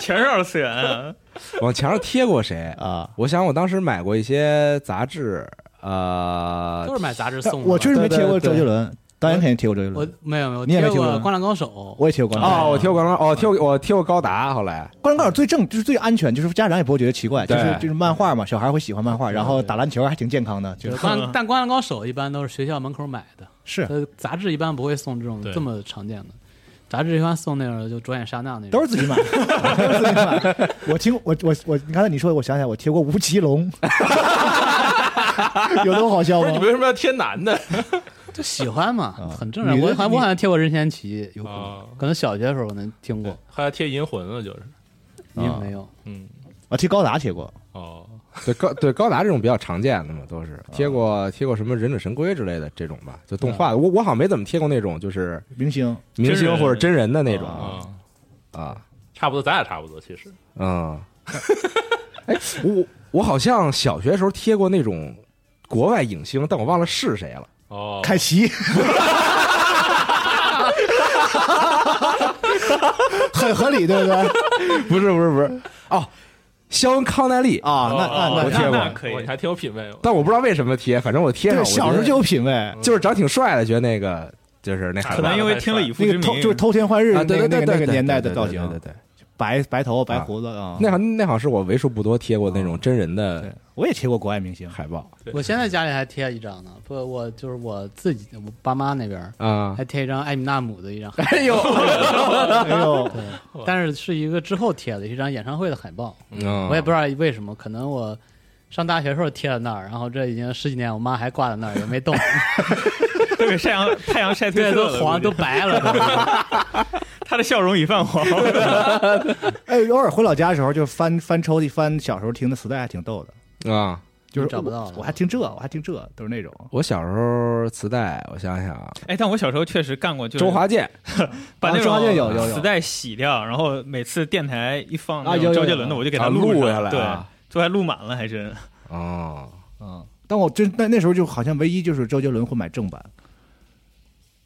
全是二次元啊！往墙上贴过谁？啊？我想我当时买过一些杂志，呃都，是买杂志但送的。我确实没贴过对对周杰伦，导演肯定贴过周杰我伦，没有没有，你也没贴过灌篮高手》，我也贴过灌篮。哦，我贴过灌篮，哦，贴过我贴过高达，后来。灌篮高手最正就是最安全，就是家长也不会觉得奇怪，就是对就是漫画嘛，小孩会喜欢漫画，然后打篮球还挺健康的，就就是。灌但《灌篮高手》一般都是学校门口买的，是。呃，杂志一般不会送这种这么常见的，杂志一般送那种就着眼刹那那种，都是自己买，都是自己买。我听我我我，你刚才你说，我想起来，我贴过吴奇隆，有那么好笑吗？你？为什么要贴男的就喜欢嘛啊，很正常。女的我好像我好像贴过任贤齐，有可能啊？可能小学的时候我能听过，后来贴银魂了，就是，啊你没有。嗯，我贴高达贴过，哦，对高对高达这种比较常见的嘛，都是贴过贴过什么忍者神龟之类的这种吧，就动画。我我好像没怎么贴过那种就是明星明星或者真人的那种啊，啊，差不多，咱俩差不多，其实，嗯，哎，我我好像小学时候贴过那种国外影星，但我忘了是谁了。哦，凯奇，很合理，对不对？不是不是不是。哦，肖恩康奈利，啊，那那那我贴过。可以还挺有品位，但我不知道为什么贴，反正我贴上。小时候就有品位。就是长挺帅的，觉得那个就是那可能因为听了以父那之名，个偷就是偷天换日啊，那个那个对对对对那个年代的造型，对对对，白白头白胡子啊。那好那好像是我为数不多贴过那种真人对的，我也贴过国外明星，海报我现在家里还贴一张呢，不，我就是我自己，我爸妈那边啊。还贴一张艾米纳姆的一张海报，哎呦，哎呦，但是是一个之后贴的，一张演唱会的海报，嗯我也不知道为什么，可能我上大学时候贴在那儿，然后这已经十几年，我妈还挂在那儿也没动，都给太阳太阳晒褪对，色了，都黄都白了，他的笑容已泛黄。哎，偶尔回老家的时候，就翻翻抽屉，翻小时候听的磁带，还挺逗的。啊！就是找不到了我还听这，我还听这，都是那种。我小时候磁带，我想想啊，哎，但我小时候确实干过，就是周华健 把那啊周华健有种有有磁带洗掉，然后每次电台一放那周杰伦的，我就给他啊录下来对啊，最后还录满了，还真。哦，嗯，但我真那那时候就好像唯一就是周杰伦会买正版，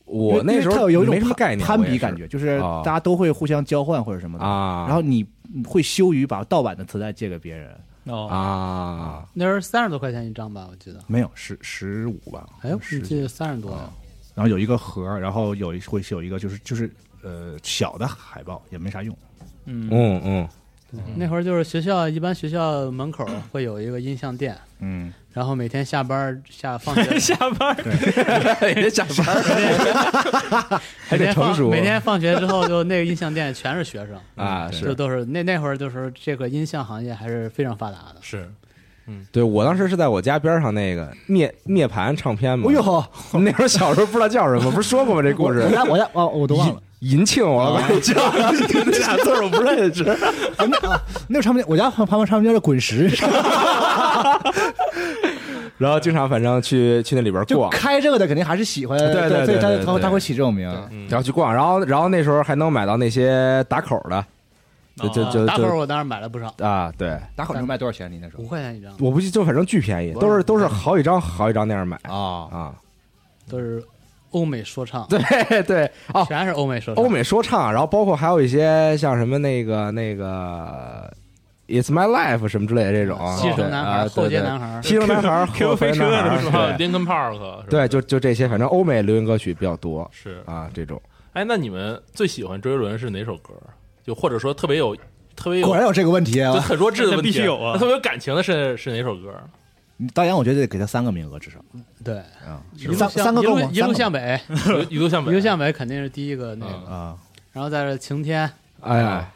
我那时候有有一种没什么概念，攀比感觉，就是哦大家都会互相交换或者什么的。啊。然后你会羞于把盗版的磁带借给别人，哦，啊，那时候三十多块钱一张吧，我记得，没有十十五吧？哎，我十记得三十多呀，然后有一个盒，然后有一会有一个就是就是呃小的海报，也没啥用。嗯，嗯嗯，那会儿就是学校一般学校门口 会有一个音像店，嗯，然后每天下班下放 学下班别下班儿 还得成熟每天放学之后，就那个音像店全是学生，啊，就是。都是那那会儿就是这个音像行业还是非常发达的。是。嗯。对我当时是在我家边上那个涅涅槃唱片嘛，哎呦，那时候小时候不知道叫什么，不是说过吗？这故我事家我家哦，我都忘了。银庆，我老管你叫，这俩字儿我不认识。我那啊，那个唱片，我家旁旁边唱片叫滚石，然后经常反正去去那里边就逛，开这个的肯定还是喜欢，对对对他他他会起这种名。嗯。然后去逛，然后然后那时候还能买到那些打口的，就就就打口我当时买了不少，啊，对，打口能卖多少钱？你那时候？五块钱一张，我不记就反正巨便宜，都是都是好几张好几张那样买。啊，啊，都是欧美说唱，对对哦，全是欧美说唱。欧美说唱，然后包括还有一些像什么那个那个 It's My Life 什么之类的这种，西城男孩、后街男孩，西城男孩、Q 后飞车男孩的是吧对？Linkin Park 对，就就这些，反正欧美流行歌曲比较多是。啊，这种哎，那你们最喜欢周杰伦是哪首歌？就或者说特别有特别有果然有这个问题就啊！很弱智的问题，必须有啊特别有感情的是是哪首歌？导演，我觉得得给他三个名额至少对，啊，一路三三个够吗？一路向北，一路向北，一路向北肯定是第一个那嗯个，啊，然后在这晴天，哎呀，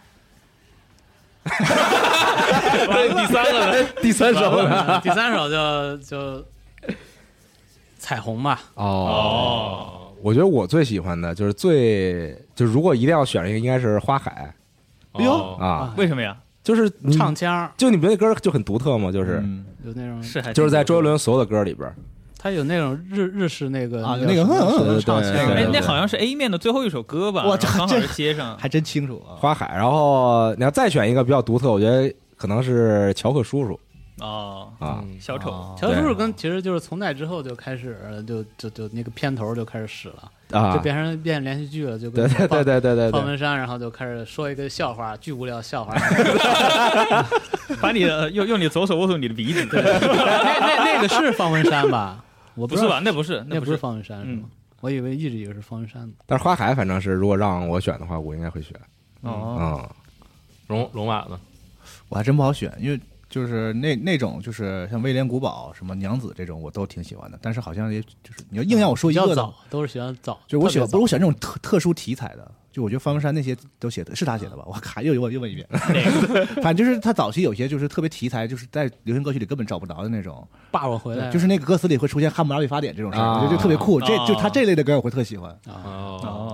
第三个呢？第三首呢？第三首就就彩虹吧，哦，哦，我觉得我最喜欢的就是最就如果一定要选一个，应该是花海哎呦，啊，为什么呀？就是唱腔就你们那歌就很独特嘛，就是嗯有那种，是还就是在周杰伦所有的歌里边，他有那种日日式那个啊，那个唱腔那好像是 A 面的最后一首歌吧？哇然后刚好是接上。还真清楚啊。花海。然后你要再选一个比较独特，我觉得可能是乔克叔叔哦，啊，嗯小丑，乔克叔叔跟其实就是从那之后就开始就就就那个片头就开始使了，啊就，变成变连续剧了，就对对跟对对对对对，方文山，然后就开始说一个笑话，巨无聊笑话。把你的用用你左手握住你的鼻子，那那那个是方文山吧？我不是吧？那不是，那不是方文山是嗯吗？我以为一直以为是方文山呢。但是花海反正是如果让我选的话，我应该会选哦，嗯，龙龙马呢？我还真不好选，因为就是那那种就是像威廉古堡、什么娘子这种，我都挺喜欢的。但是好像也就是你要硬要我说一个的都是喜欢早，就我喜欢，不是我喜欢这种特特殊题材的。就我觉得方文山那些都写的是他写的吧？我卡又又又问一遍，反正就是他早期有些就是特别题材，就是在流行歌曲里根本找不着的那种，早霸我回来，就是那个歌词里会出现汉谟拉比法典这种事我觉得就特别酷。这哦就他这类的歌我会特喜欢。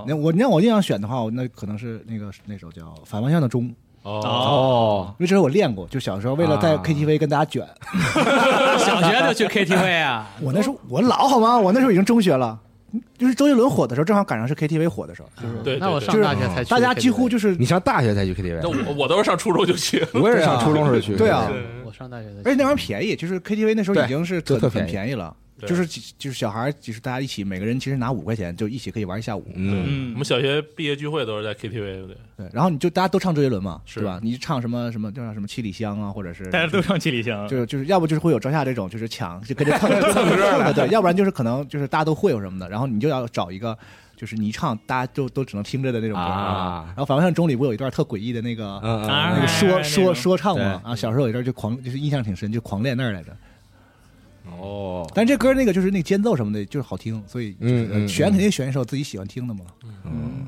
那我你让我硬要选的话，我那可能是那个那首叫《反方向的钟》，哦。哦，因为这首我练过，就小时候为了在啊。KTV 跟大家卷，小学就去 KTV 啊，我那时候我老好吗？我那时候已经中学了，就是周杰伦火的时候，正好赶上是 KTV 火的时候，就是对，那我上大学才去大家几乎就是你上大学才去 KTV，那我我都是上初中就去，我也是上初中时候去，对啊。我上大学而且那玩意儿便宜，就是 KTV 那时候已经是特很便宜。了，对就是就是小孩儿，就是大家一起，每个人其实拿五块钱就一起可以玩一下午。嗯，嗯我们小学毕业聚会都是在 KTV 对，对，然后你就大家都唱周杰伦嘛，是吧？你唱什么什么叫什么七里香啊，或者是大家都唱七里香，就就是要不就是会有赵夏这种就是抢就跟着蹭蹭 歌的，对，要不然就是可能就是大家都会有什么的，然后你就要找一个就是你一唱大家就都只能听着的那种歌啊然后反方向钟里不有一段特诡异的那个那个说说说唱嘛啊，小时候有一段就狂就是印象挺深，就狂练那儿来着。嗯，哦，但这歌那个就是那个间奏什么的，就是好听，所以选肯定选一首自己喜欢听的嘛。嗯，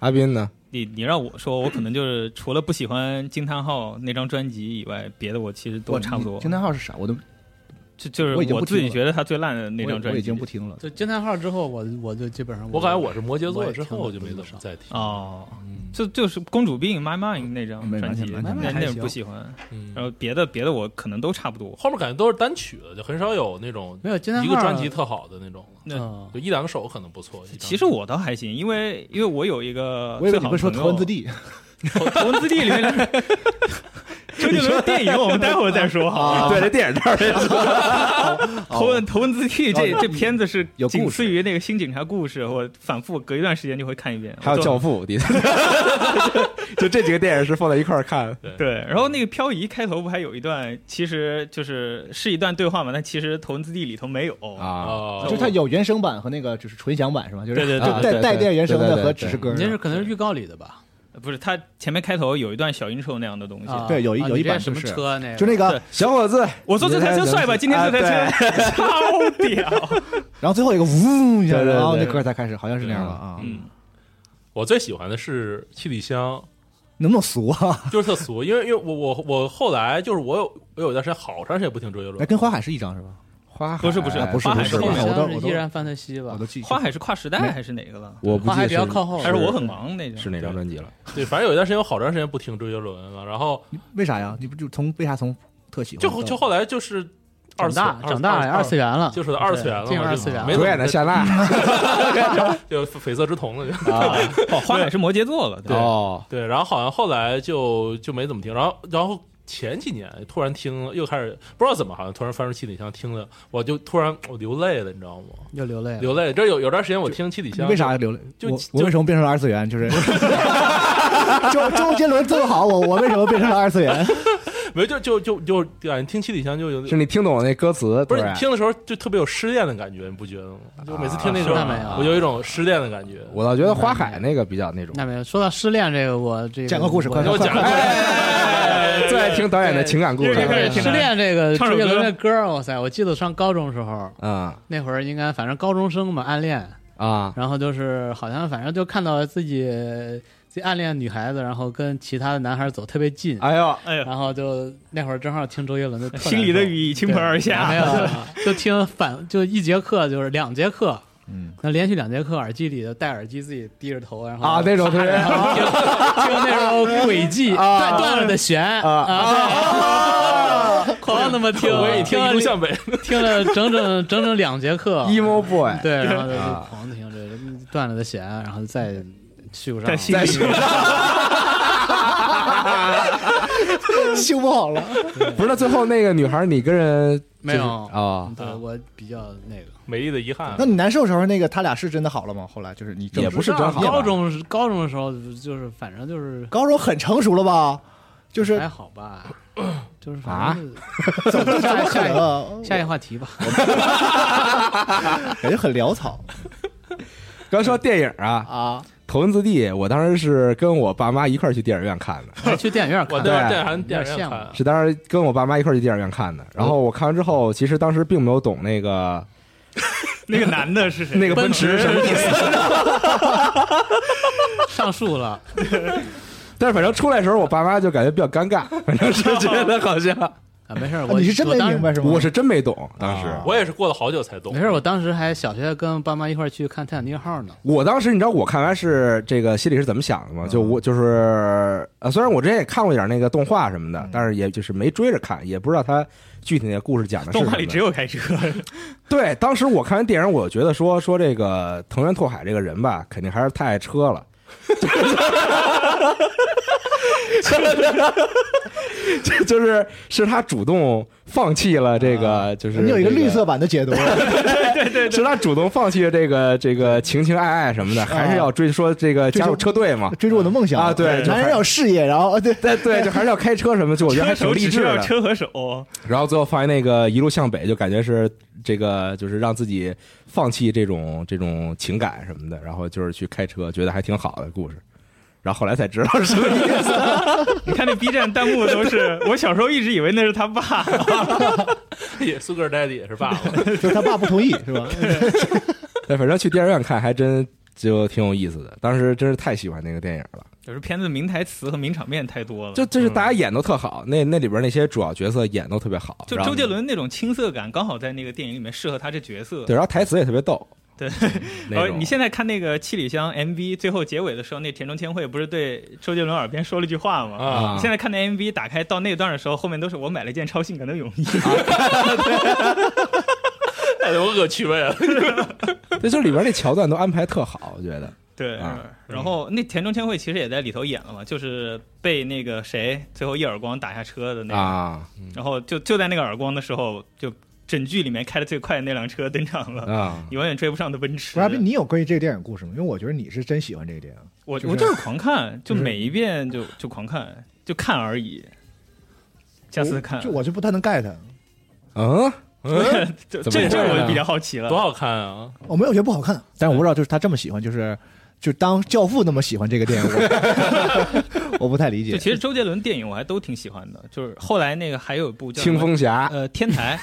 阿斌呢？你你让我说，我可能就是除了不喜欢惊叹号那张专辑以外，别的我其实都差不多。惊叹号是啥？我都就就是我已经不自己听了觉得他最烂的那张专辑。我已经不听了。就惊叹号之后，我我就基本上我感觉我是摩羯座之后听就没怎么再听。哦，嗯就就是公主病 My Mind 那张专辑，那那不喜欢。嗯然后别的别的我可能都差不多。后面感觉都是单曲的，就很少有那种没有惊叹号一个专辑特好的那种，那嗯就一两首可能不错。一张其实我倒还行，因为因为我有一个我以为最好的你会说朋友头文字 D 头头文字 D 里面的周杰伦电影，我们待会儿再说好啊吧。对，这电影这儿 头文头文字 D 这这片子是哦有仅次于那个新警察故事，我反复隔一段时间就会看一遍。还有《教父》第三，就这几个电影是放在一块儿看。对，然后那个漂移开头不还有一段，其实就是是一段对话嘛，但其实头文字 D 里头没有。啊，哦，就是它有原声版和那个就是纯享版是吧？就是对对对就带对对带电原声的对对对和只是歌的。你这是可能是预告里的吧？不是，他前面开头有一段小 intro 那样的东西。啊对有一有一啊你这什么就是车那个？就那个对，小伙子，我说这台车帅吧？今天这台啊车 超屌。然后最后一个呜一下，对对对然后那歌才开始，好像是那样吧？啊，嗯，我最喜欢的是七里香，能不能俗啊？就是特俗，因为因为我我我后来就是我有我有一段时间好长时间不听周杰伦哎，伦，跟花海是一张是吧？花海不是不是哎不是花海是后面不是依然范特西吧我都？记花海是跨时代还是哪个了？我不花海记得比较靠后，还是我很忙那种？是哪张专辑了？对，反正有一段时间我好长时间不听周杰伦了，然后为啥呀？你不就从为啥从特喜欢到就就后来就是二长大次长大了，二次元了，就是二次元了，进入二次元了没主演的夏娜 就绯色之瞳了就。啊，哦，花海是摩羯座了。对哦，对，然后好像后来就就没怎么听，然后然后前几年突然听，又开始不知道怎么，好像突然翻出七里香听了，我就突然我流泪了，你知道吗？又流泪了。流泪，这有有段时间我听七里香，为啥流泪？就就我为什么变成了二次元？就是 周周杰伦这么好，我我为什么变成了二次元？没有就就就就感觉听七里香就有是你听懂了那歌词？不是你听的时候就特别有失恋的感觉，你不觉得吗？就每次听那首，那没有我有一种失恋的感觉。我倒觉得花海那个比较那种。那没有说到失恋这个，我这个讲个故事，快讲听导演的情感故事失恋这个唱首周杰伦的歌，哇塞！我记得上高中时候，嗯那会儿应该反正高中生嘛，暗恋，啊。然后就是好像反正就看到自己自己暗恋女孩子，然后跟其他的男孩走特别近，哎呦，哎呦，然后就那会儿正好听周杰伦的，心里的雨倾盆而下。没有，就听反就一节课就是两节课，嗯，那连续两节课，耳机里头戴耳机，自己低着头，然后啊，那种 听听那种轨迹啊。断断了的弦啊，对。狂那么听，我也听听了向北，听了整整整整两节课，emo boy，对，然后就啊。狂听这断了的弦，然后再续不上。在，心里面修不好了。不是那最后那个女孩，你跟人没有就是啊，对我比较那个。美丽的遗憾那。你难受的时候，那个他俩是真的好了吗？后来就是你也不是真好高中高中的时候，就是反正就是高中很成熟了吧？就是还好吧，就是啊反正 怎么怎么可能啊？下一个话题吧。感觉很潦草刚说电影啊，啊。头文字 D，我当时是跟我爸妈一块儿去电影院看的，还 去电影院看，我那会儿对。电影电影有点羡慕。院看，是当时跟我爸妈一块儿去电影院看的。然后我看完之后，其实当时并没有懂那个 那个男的是谁？那个奔驰是什么意思，上树了，但是反正出来的时候，我爸妈就感觉比较尴尬，反正是觉得好像啊，没事我你是真没明白是吗？我是真没懂，当时。啊我也是过了好久才懂。没事儿，我当时还小学跟爸妈一块儿去看《泰坦尼克号》呢。我当时你知道我看完是这个心里是怎么想的吗？就我就是呃，虽然我之前也看过一点那个动画什么的，但是也就是没追着看，也不知道它具体那个故事讲的是什么。动画里只有开车，对，当时我看完电影，我觉得说说这个藤原拓海这个人吧，肯定还是太爱车了。就 就是是他主动放弃了这个，就是你有一个这绿色版的解读，对对对是他主动放弃了这个这个情情爱爱什么的，还是要追说这个加入车队嘛？追逐我的梦想啊对就男人还要有事业，然后对对对，就还是要开车什么，就我觉得还挺励志的。车和手。然后最后放在那个一路向北，就感觉是这个就是让自己放弃这种这种情感什么的，然后就是去开车，觉得还挺好的故事。然后后来才知道是什么意思。你看那 B 站弹幕都是，我小时候一直以为那是他爸，也苏格 daddy 也是爸爸，就是他爸不同意是吧？对，反正去电影院看还真就挺有意思的。当时真是太喜欢那个电影了，就是片子名台词和名场面太多了。就就是大家演都特好，那那里边那些主要角色演都特别好。就周杰伦那种青涩感，刚好在那个电影里面适合他这角色。对，然后台词也特别逗。对，那种然后你现在看那个七里香 MV 最后结尾的时候，那田中千惠不是对周杰伦耳边说了句话吗？啊你现在看那 MV 打开到那段的时候，后面都是我买了一件超性感的泳衣。太有恶趣味了。对，就里边那桥段都安排特好，我觉得。对，啊然后那田中千惠其实也在里头演了嘛，就是被那个谁最后一耳光打下车的那个，啊然后就就在那个耳光的时候，就整剧里面开的最快的那辆车登场了，啊！永远追不上的奔驰。不是阿斌，你有关于这个电影故事吗？因为我觉得你是真喜欢这个电影。就是我我就是狂看，就就是每一遍就就狂看，就看而已。下次看，就我就不太能 get。嗯，这这这我就比较好奇了多。好看啊！我没有觉得不好看，但我不知道就是他这么喜欢，就是就当教父那么喜欢这个电影，我 我不太理解。就其实周杰伦电影我还都挺喜欢的，就是后来那个还有一部叫什清么风侠呃天台，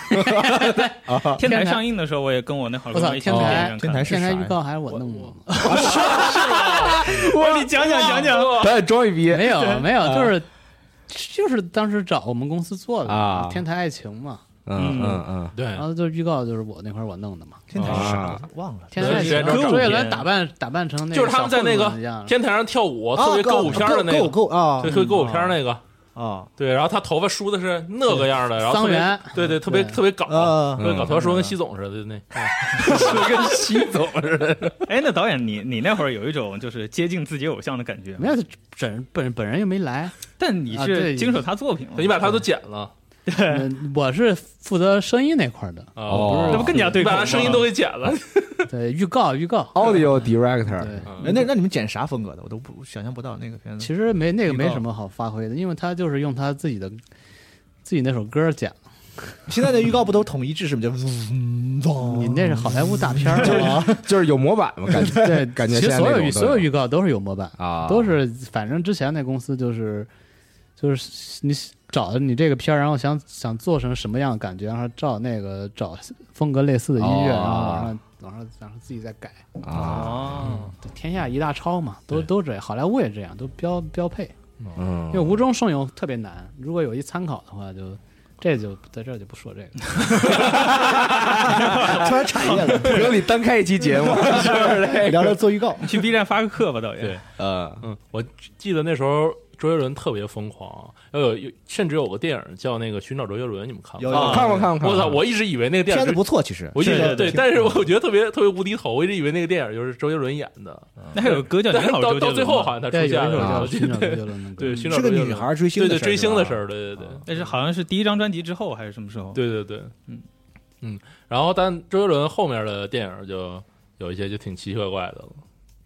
天台上映的时候我也跟我那好哥们一起去我操电影院看。天台是现在啥呀预告还是我弄的吗？我 你讲讲讲讲，咱也装一逼没有没有，啊就是就是当时找我们公司做的啊天台爱情嘛，嗯嗯嗯，对。然后就是预告就是我那块儿我弄的嘛。天台是啥啊？忘了。天台爱情，对对对周杰伦打扮打扮成那个就是他们在那个天台上跳舞，特别歌舞片的那够个，够啊。对，特别歌舞片那个。啊。对，然后他头发梳的是那个样的，然后特别桑园。对对，特别对。特别搞，啊特别搞，头发梳跟西总似的那。是跟西总似的。哎，那导演你你那会儿有一种就是接近自己偶像的感觉吗？没有本本本人又没来，但你是经手他作品了？你把他都剪了嗯 我是负责声音那块儿的，啊，哦那不更加对你口吗？把声音都给剪了。对预告预告 Audio director，对，嗯哎那那你们剪啥风格的？我都不想象不到那个片子。其实没那个没什么好发挥的，因为他就是用他自己的自己那首歌剪的。现在的预告不都统一制式吗？就 你那是好莱坞大片儿就是啊，就是有模板嘛，感觉对，感觉其实所有所有预告都是有模板，啊，都是反正之前那公司就是就是你找你这个片儿，然后想想做成什么样的感觉，然后照那个找风格类似的音乐，哦然后往上往上然后自己再改。啊，哦，天下一大抄嘛，都都这样，好莱坞也这样，都标标配。嗯，因为无中生有特别难，如果有一参考的话，就这就在这儿就不说这个。突然产业了，不由你单开一期节目，是不是这聊个？聊做预告。你去 B 站发个课吧，导演。对，呃，嗯，我记得那时候周杰伦特别疯狂，要有有甚至有个电影叫那个《寻找周杰伦》，你们看过吗？有有。看过看过看过。我操！我一直以为那个电影是片子不错，其实。我一直是对，但是我觉得特别特别无敌头，我一直以为那个电影就是周杰伦演的，那还有个歌叫《但是你好，周杰伦》到到最后好像他出现了，一首叫《我记得寻找周杰伦》，对，寻找是个周杰伦女孩追星对对追星的事儿，对对对。但是好像是第一张专辑之后还是什么时候？对对对，嗯嗯，然后但周杰伦后面的电影就有一些就挺奇奇怪怪的了，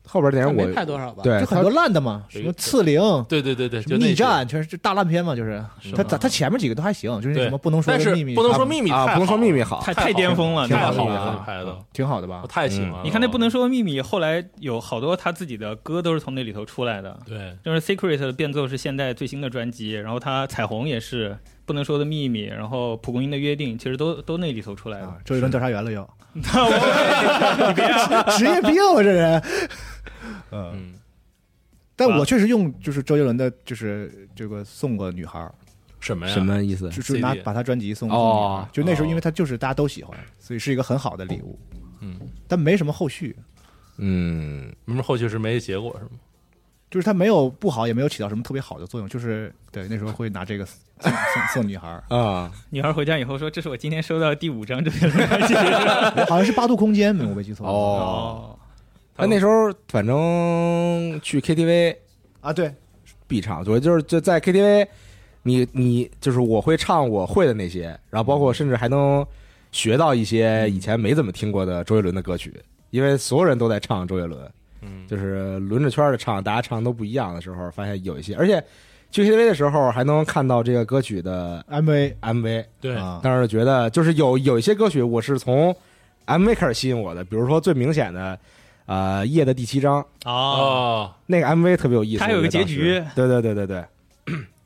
后边电影没我拍多少吧？对就很多烂的嘛，什么刺陵。对对对对，什么逆战，全是大烂片嘛，就是是他他他前面几个都还行，就是那什么不能说的秘密，不能说秘密啊，不能说秘密好，太太巅峰了，太好了，拍的挺好的吧我？太喜欢了。你看那不能说的秘密，后来有好多他自己的歌都是从那里头出来的。对就是 Secret 的变奏是现在最新的专辑，然后他彩虹也是不能说的秘密，然后蒲公英的约定其实都都那里头出来的啊。，周杰伦调查员了又，你别职业病我这人。嗯，嗯。但我确实用就是周杰伦的，就是这个送过女孩儿，什么呀？什么意思？就是拿把他专辑送哦送女孩儿，就那时候哦因为他就是大家都喜欢，所以是一个很好的礼物，嗯，但没什么后续，嗯，那么后续是没结果是吗？就是他没有不好，也没有起到什么特别好的作用，就是对那时候会拿这个送 送送女孩儿，啊，女孩回家以后说：“这是我今天收到的第五张周杰伦专辑。好像是八度空间，没我没记错。哦，哦，那时候反正去 KTV 啊，对，必唱，我就是就在 KTV，你你就是我会唱我会的那些，然后包括甚至还能学到一些以前没怎么听过的周杰伦的歌曲，因为所有人都在唱周杰伦，嗯，就是轮着圈的唱，大家唱都不一样的时候，发现有一些，而且去 KTV 的时候还能看到这个歌曲的 MV MV，对，啊，当时觉得就是有有一些歌曲我是从 MV 开始吸引我的，比如说最明显的。呃，夜的第七章哦，哦，那个 MV 特别有意思，它有个结局。对对对对对，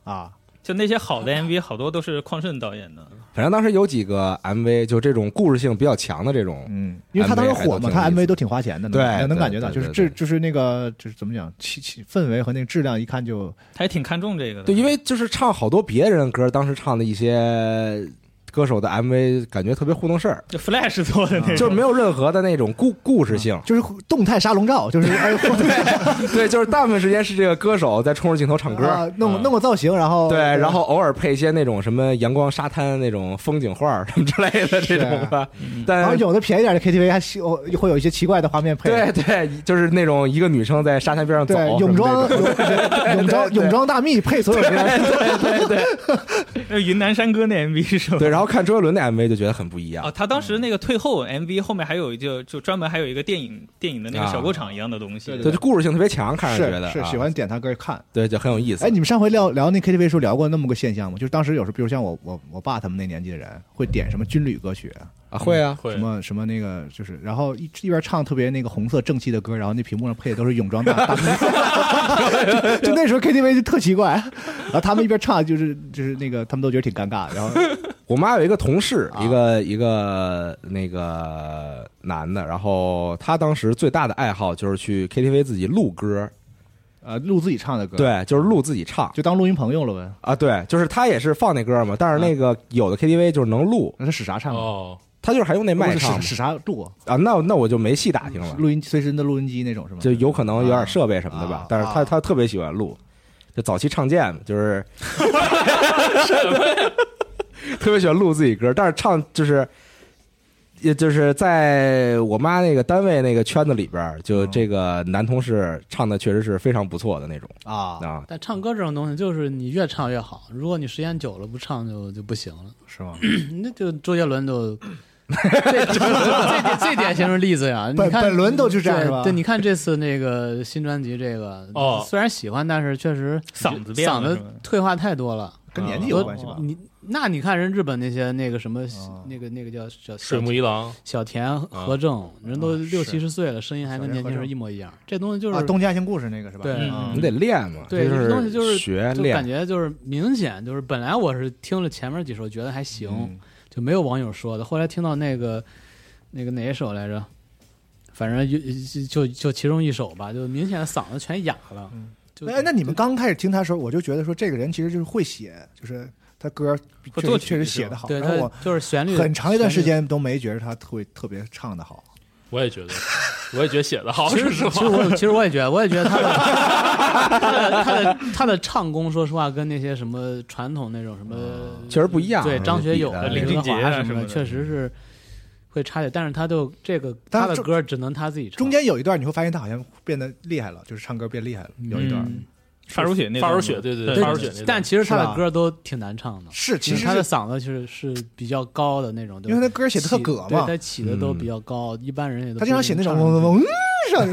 啊，就那些好的 MV，好多都是匡顺导演的。反正当时有几个 MV，就这种故事性比较强的这种，嗯，因为他当时火嘛他 MV 都挺花钱的，对能感觉到，就是这就是那个就是怎么讲，气气氛围和那个质量，一看就他也挺看重这个的。对，因为就是唱好多别人歌，当时唱的一些歌手的 MV，感觉特别糊弄事儿，就 Flash 做的那种，就是没有任何的那种故故事性。就是动态沙龙照，就是哎 对，就是大部分时间是这个歌手在冲着镜头唱歌，啊弄弄个造型，然后对，然后偶尔配一些那种什么阳光沙滩那种风景画儿什么之类的这种吧。但然后有的便宜点的 KTV 还喜会有一些奇怪的画面配，对对，就是那种一个女生在沙滩边上走，对，泳装泳装泳装大蜜配所有人，对对对。那云南山歌那 MV 是吧？对，然后看周杰伦的 MV 就觉得很不一样哦，。他当时那个退后 MV 后面还有就就专门还有一个电影电影的那个小过场一样的东西。对，就故事性特别强，看着觉得啊是是喜欢点他歌看。对，就很有意思。哎，你们上回聊聊那 KTV 时候聊过那么个现象吗？就是当时有时候，比如像我我我爸他们那年纪的人会点什么军旅歌曲，啊，会啊，会什么什么那个就是，然后一一边唱特别那个红色正气的歌，然后那屏幕上配的都是泳装大大就那时候 KTV 就特奇怪，然后他们一边唱就是就是那个他们都觉得挺尴尬，然后我妈有一个同事，啊。一个一个那个男的，然后他当时最大的爱好就是去 KTV 自己录歌，呃录自己唱的歌，，对，就是录自己唱。就当录音棚用了呗。啊，对，就是他也是放那歌嘛，但是那个有的 KTV 就是能录，那他使啥唱？哦，他就是还用那麦唱。使使啥录啊？啊，那那我就没细打听了，录音随身的录音机那种是吗？就有可能有点设备什么的吧啊，但是他啊。他特别喜欢录，就早期唱见，就是 特别喜欢录自己歌，但是唱就是。也就是在我妈那个单位那个圈子里边，就这个男同事唱的确实是非常不错的那种啊，啊。但唱歌这种东西，就是你越唱越好。如果你时间久了不唱就就不行了。是吗？那就周杰伦都最最最最典型的例子呀。本你看本轮都是这样吧对，你看这次那个新专辑，这个哦虽然喜欢，但是确实嗓子变嗓子了退化太多了。跟年纪有关系吧？你那你看人日本那些那个什么哦那个那个叫叫水木一郎，小田和正，人都啊六七十岁了，声音还跟年轻人一模一样。这东西就是啊，东京爱情故事那个是吧？对。啊。你得练嘛，对，这这东西就是学就感。觉就是明显就是本来我是听了前面几首觉得还行，嗯。就没有网友说的，后来听到那个那个哪一首来着，反正就就就其中一首吧，就明显嗓子全哑了。就哎，那你们刚开始听他的时候，我就觉得说这个人其实就是会写，就是他歌确实确实写的好，对，然后我他就是旋律很长一段时间都没觉得他特别特别唱的好。我也觉得，我也觉得写的好，其实说实其实。我其实我也觉得，我也觉得他的 他的他的他的唱功，说实话，跟那些什么传统那种什么确实不一样。对张学友林俊杰什么的，啊什么确实是会差点。但是他就这个他的歌只能他自己唱。中间有一段你会发现他好像变得厉害了，就是唱歌变厉害了。有一段、嗯发如雪那种发如雪，对对对对，发如雪但其实他的歌都挺难唱的，是，其实他的嗓子其实是比较高的那种，因为他歌写的特起葛嘛，对他起的都比较高，一般人也都他经常写那种嗡嗡嗡 上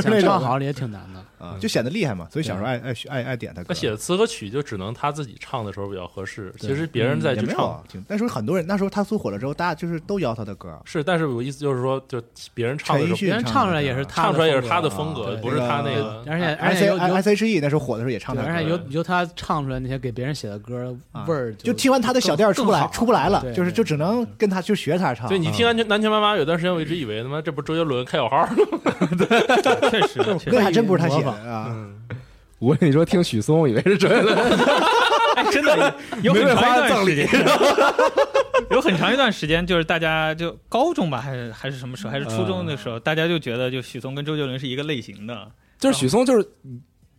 去唱好了也挺难的。啊，就显得厉害嘛。所以小时候爱爱爱爱点他歌。他写的词和曲就只能他自己唱的时候比较合适，其实别人嗯再去唱那时候很多人，那时候他苏火了之后，大家就是都邀他的歌。是，但是我意思就是说，就别人唱的时候，陈奕迅别人唱出来也是他唱出来也是他的风格，不是他那个。而且而 S 且 S H E 那时候火的时候也唱他而且由由他唱出来那些给别人写的歌啊味儿，就听完他的小调出不来，出不来了，就是就只能跟他就学他唱。对你听安全南拳妈妈有段时间我一直以为他妈这不是周杰伦开小号吗？确实确实歌还真不是他写 啊。我跟你说，听许嵩以为是周杰伦，哎，真的有很长一段花葬礼时间，有很长一段时间，就是大家就高中吧，还是还是什么时候，还是初中的时候，大家就觉得就许嵩跟周杰伦是一个类型的，就是许嵩，就是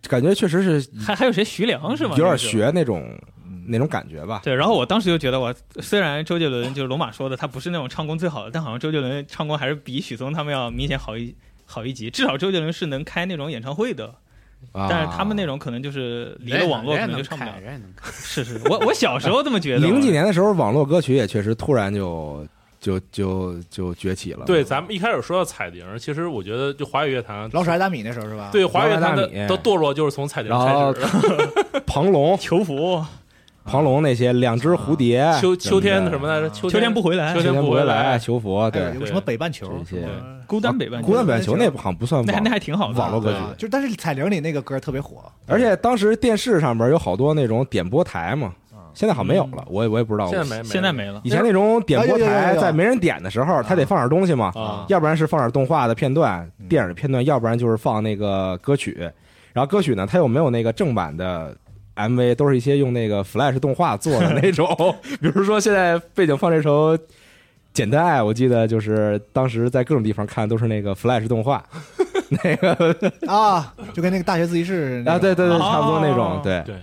感觉确实是还还有谁徐良是吗？有点。学那种那种感觉吧。对，然后我当时就觉得我，虽然周杰伦就是龙马说的，他不是那种唱功最好的，但好像周杰伦唱功还是比许嵩他们要明显好一好一集。至少周杰伦是能开那种演唱会的，啊但是他们那种可能就是离了网络可能能就唱不了。是是，我我小时候这么觉得。零几年的时候，网络歌曲也确实突然就就就就崛起了。对，咱们一开始说到彩铃，其实我觉得就华语乐坛，老鼠爱大米那时候是吧？对华语乐坛的堕落就是从彩铃开始的。庞 龙、求福，庞龙那些两只蝴蝶，秋秋天的什么么来着？秋秋天不回来。秋，天不不回来，来。求佛，对。有个什么北半球？这些。孤单北半球，孤单北半球那好像不算那那还挺好的。网络歌曲啊，就但是彩铃里那个歌特别火，而且当时电视上边有好多那种点播台嘛，现在好像没有了，我也我也不知道。现在没，现在没了。以前那种点播台在没人点的时候，他得放点东西嘛，啊，要不然是放点动画的片段、电影的片段，要不然就是放那个歌曲。然后歌曲呢，它又没有那个正版的 MV，都是一些用那个 Flash 动画做的那种。比如说现在背景放这首《简单爱》，我记得就是当时在各种地方看都是那个 Flash 动画，那个啊，就跟那个大学自习室那啊，对对对，哦差不多那种，对对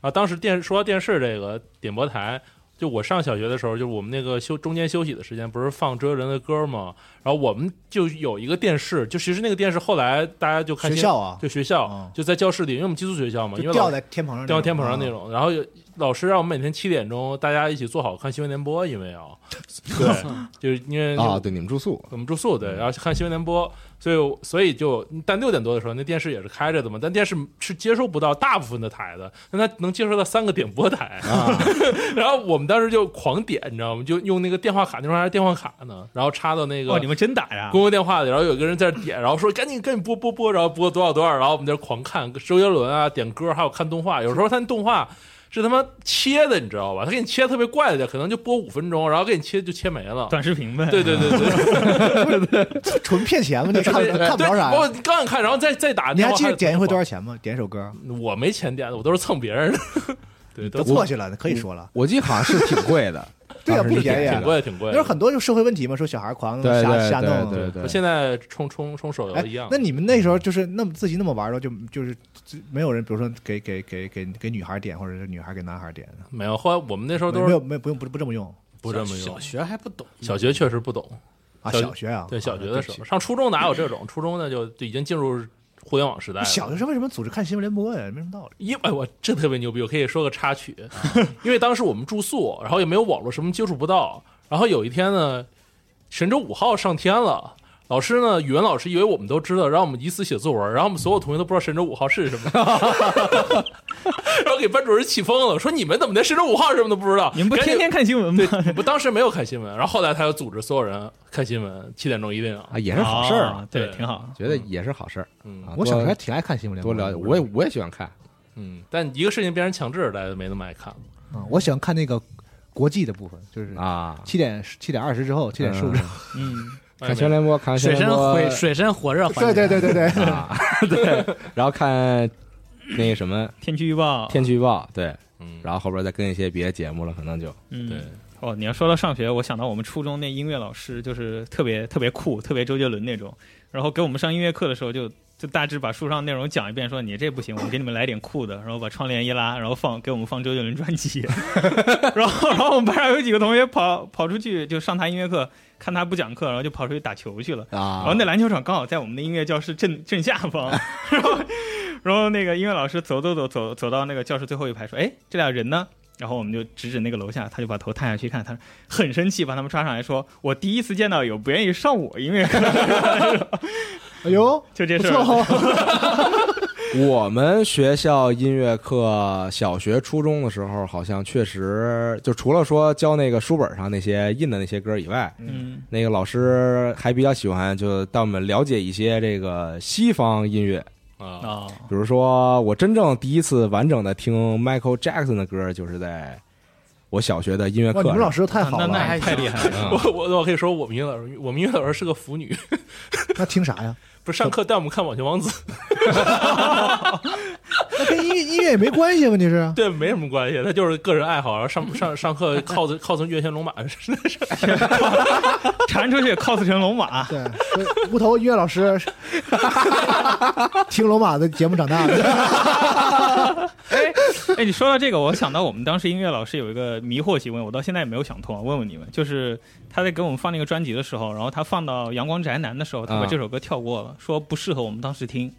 啊，当时电说到电视这个点播台，就我上小学的时候，就我们那个休中间休息的时间，不是放周杰伦的歌吗？然后我们就有一个电视，就其实那个电视后来大家就看新学校啊，就学校、哦就在教室里，因为我们寄宿学校嘛，因为吊在天棚上，吊在天棚上那啊。种，然后老师让我们每天七点钟大家一起坐好看新闻联播，因为啊，对，就是因为啊，对，你们住宿我们住宿对，然后看新闻联播，所以所以就但六点多的时候，那电视也是开着的嘛，但电视是接收不到大部分的台的，但它能接收到三个点播台，啊，然后我们当时就狂点，你知道吗？就用那个电话卡，那时候还是电话卡呢，然后插到那个哇，你们真打呀！公用电话里，然后有个人在那点，然后说赶紧赶紧播播播，然后播多少多少，然后我们在那狂看周杰伦啊，点歌，还有看动画，有时候他那动画。是他妈切的，你知道吧？他给你切特别怪的，可能就播五分钟，然后给你切就切没了。短视频呗。对对对对，纯骗钱嘛，你看看不着啥对我。刚想看，然后再再打你还。记得点一回多少钱吗？点一首歌我没钱点的，我都是蹭别人的。对，都都错去了，可以说了。我记得好像是挺贵的，对啊不便宜啊挺挺贵，挺贵就是很多就社会问题嘛，说小孩狂对瞎对对瞎弄。对对和现在充充充手游哎一样，。那你们那时候就是那么自己那么玩的，就就是没有人，比如说给给给给给女孩点，或者是女孩给男孩点的，没有，后来我们那时候都是没有没有不用不不这么用不这么用小。学还不懂，小学确实不懂，啊。小小学啊，对小学的时啊候，上初中哪有这种？初中呢就就已经进入互联网时代了。小的时候为什么组织看新闻联播呀？没什么道理。因为我这特别牛逼，我可以说个插曲，因为当时我们住宿，然后也没有网络，什么接触不到。然后有一天呢，神舟五号上天了。老师呢？语文老师以为我们都知道，让我们以此写作文，然后我们所有同学都不知道神舟五号是什么，然后给班主任气疯了，说你们怎么连神舟五号是什么都不知道？你们不天天看新闻吗？对，不当时没有看新闻，然后后来他又组织所有人看新闻，七点钟一定要啊，也是好事儿啊，对，挺好。觉得也是好事儿嗯啊。我小时候还挺爱看新闻联播的，多了解，我也我也喜欢看。嗯，但一个事情变成强制，大家就没那么爱看了。啊，我喜欢看那个国际的部分，就是啊，七点七点二十之后，七点十五之后。嗯，看新闻联播，看新水深闻联播。火水深火热环节，对对对对对，啊，对，然后看那个什么天气预报，天气预报，对，嗯，然后后边再跟一些别的节目了，可能就嗯，对，哦，你要说到上学，我想到我们初中那音乐老师就是特别特别酷，特别周杰伦那种。然后给我们上音乐课的时候就，就大致把书上内容讲一遍，说你这不行，我们给你们来点酷的。然后把窗帘一拉，然后放给我们放周杰伦专辑。然 后然后我们班上有几个同学跑跑出去就上他音乐课，看他不讲课，然后就跑出去打球去了。然啊后那篮球场刚好在我们的音乐教室正 正下方，然后然后那个音乐老师走走走走走到那个教室最后一排说：“哎，这俩人呢？”然后我们就指指那个楼下，他就把头探下去看，他很生气，把他们抓上来说：“我第一次见到有不愿意上我音乐课的，哎呦，就这不事儿。我们学校音乐课，小学、初中的时候，好像确实就除了说教那个书本上那些印的那些歌以外，嗯那个老师还比较喜欢就带我们了解一些这个西方音乐。啊，啊，比如说，我真正第一次完整的听 Michael Jackson 的歌，就是在我小学的音乐哇，课上。你们老师都太好那那了，还太厉害了。嗯。我我我可以说我们音乐老师，我们音乐老师是个腐女，那听啥呀？不是上课带我们看《网球王子》，那跟音乐音乐也没关系，问题是，对，没什么关系，他就是个人爱好，然后上上上课 cos cos 月仙龙马，是传出去 cos 成龙马，对，所以无头音乐老师听龙马的节目长大的，哎 哎，你说到这个，我想到我们当时音乐老师有一个迷惑行为，我到现在也没有想通，问问你们，就是他在给我们放那个专辑的时候，然后他放到《阳光宅男》的时候，他把啊这首歌跳过了，说不适合我们当时听。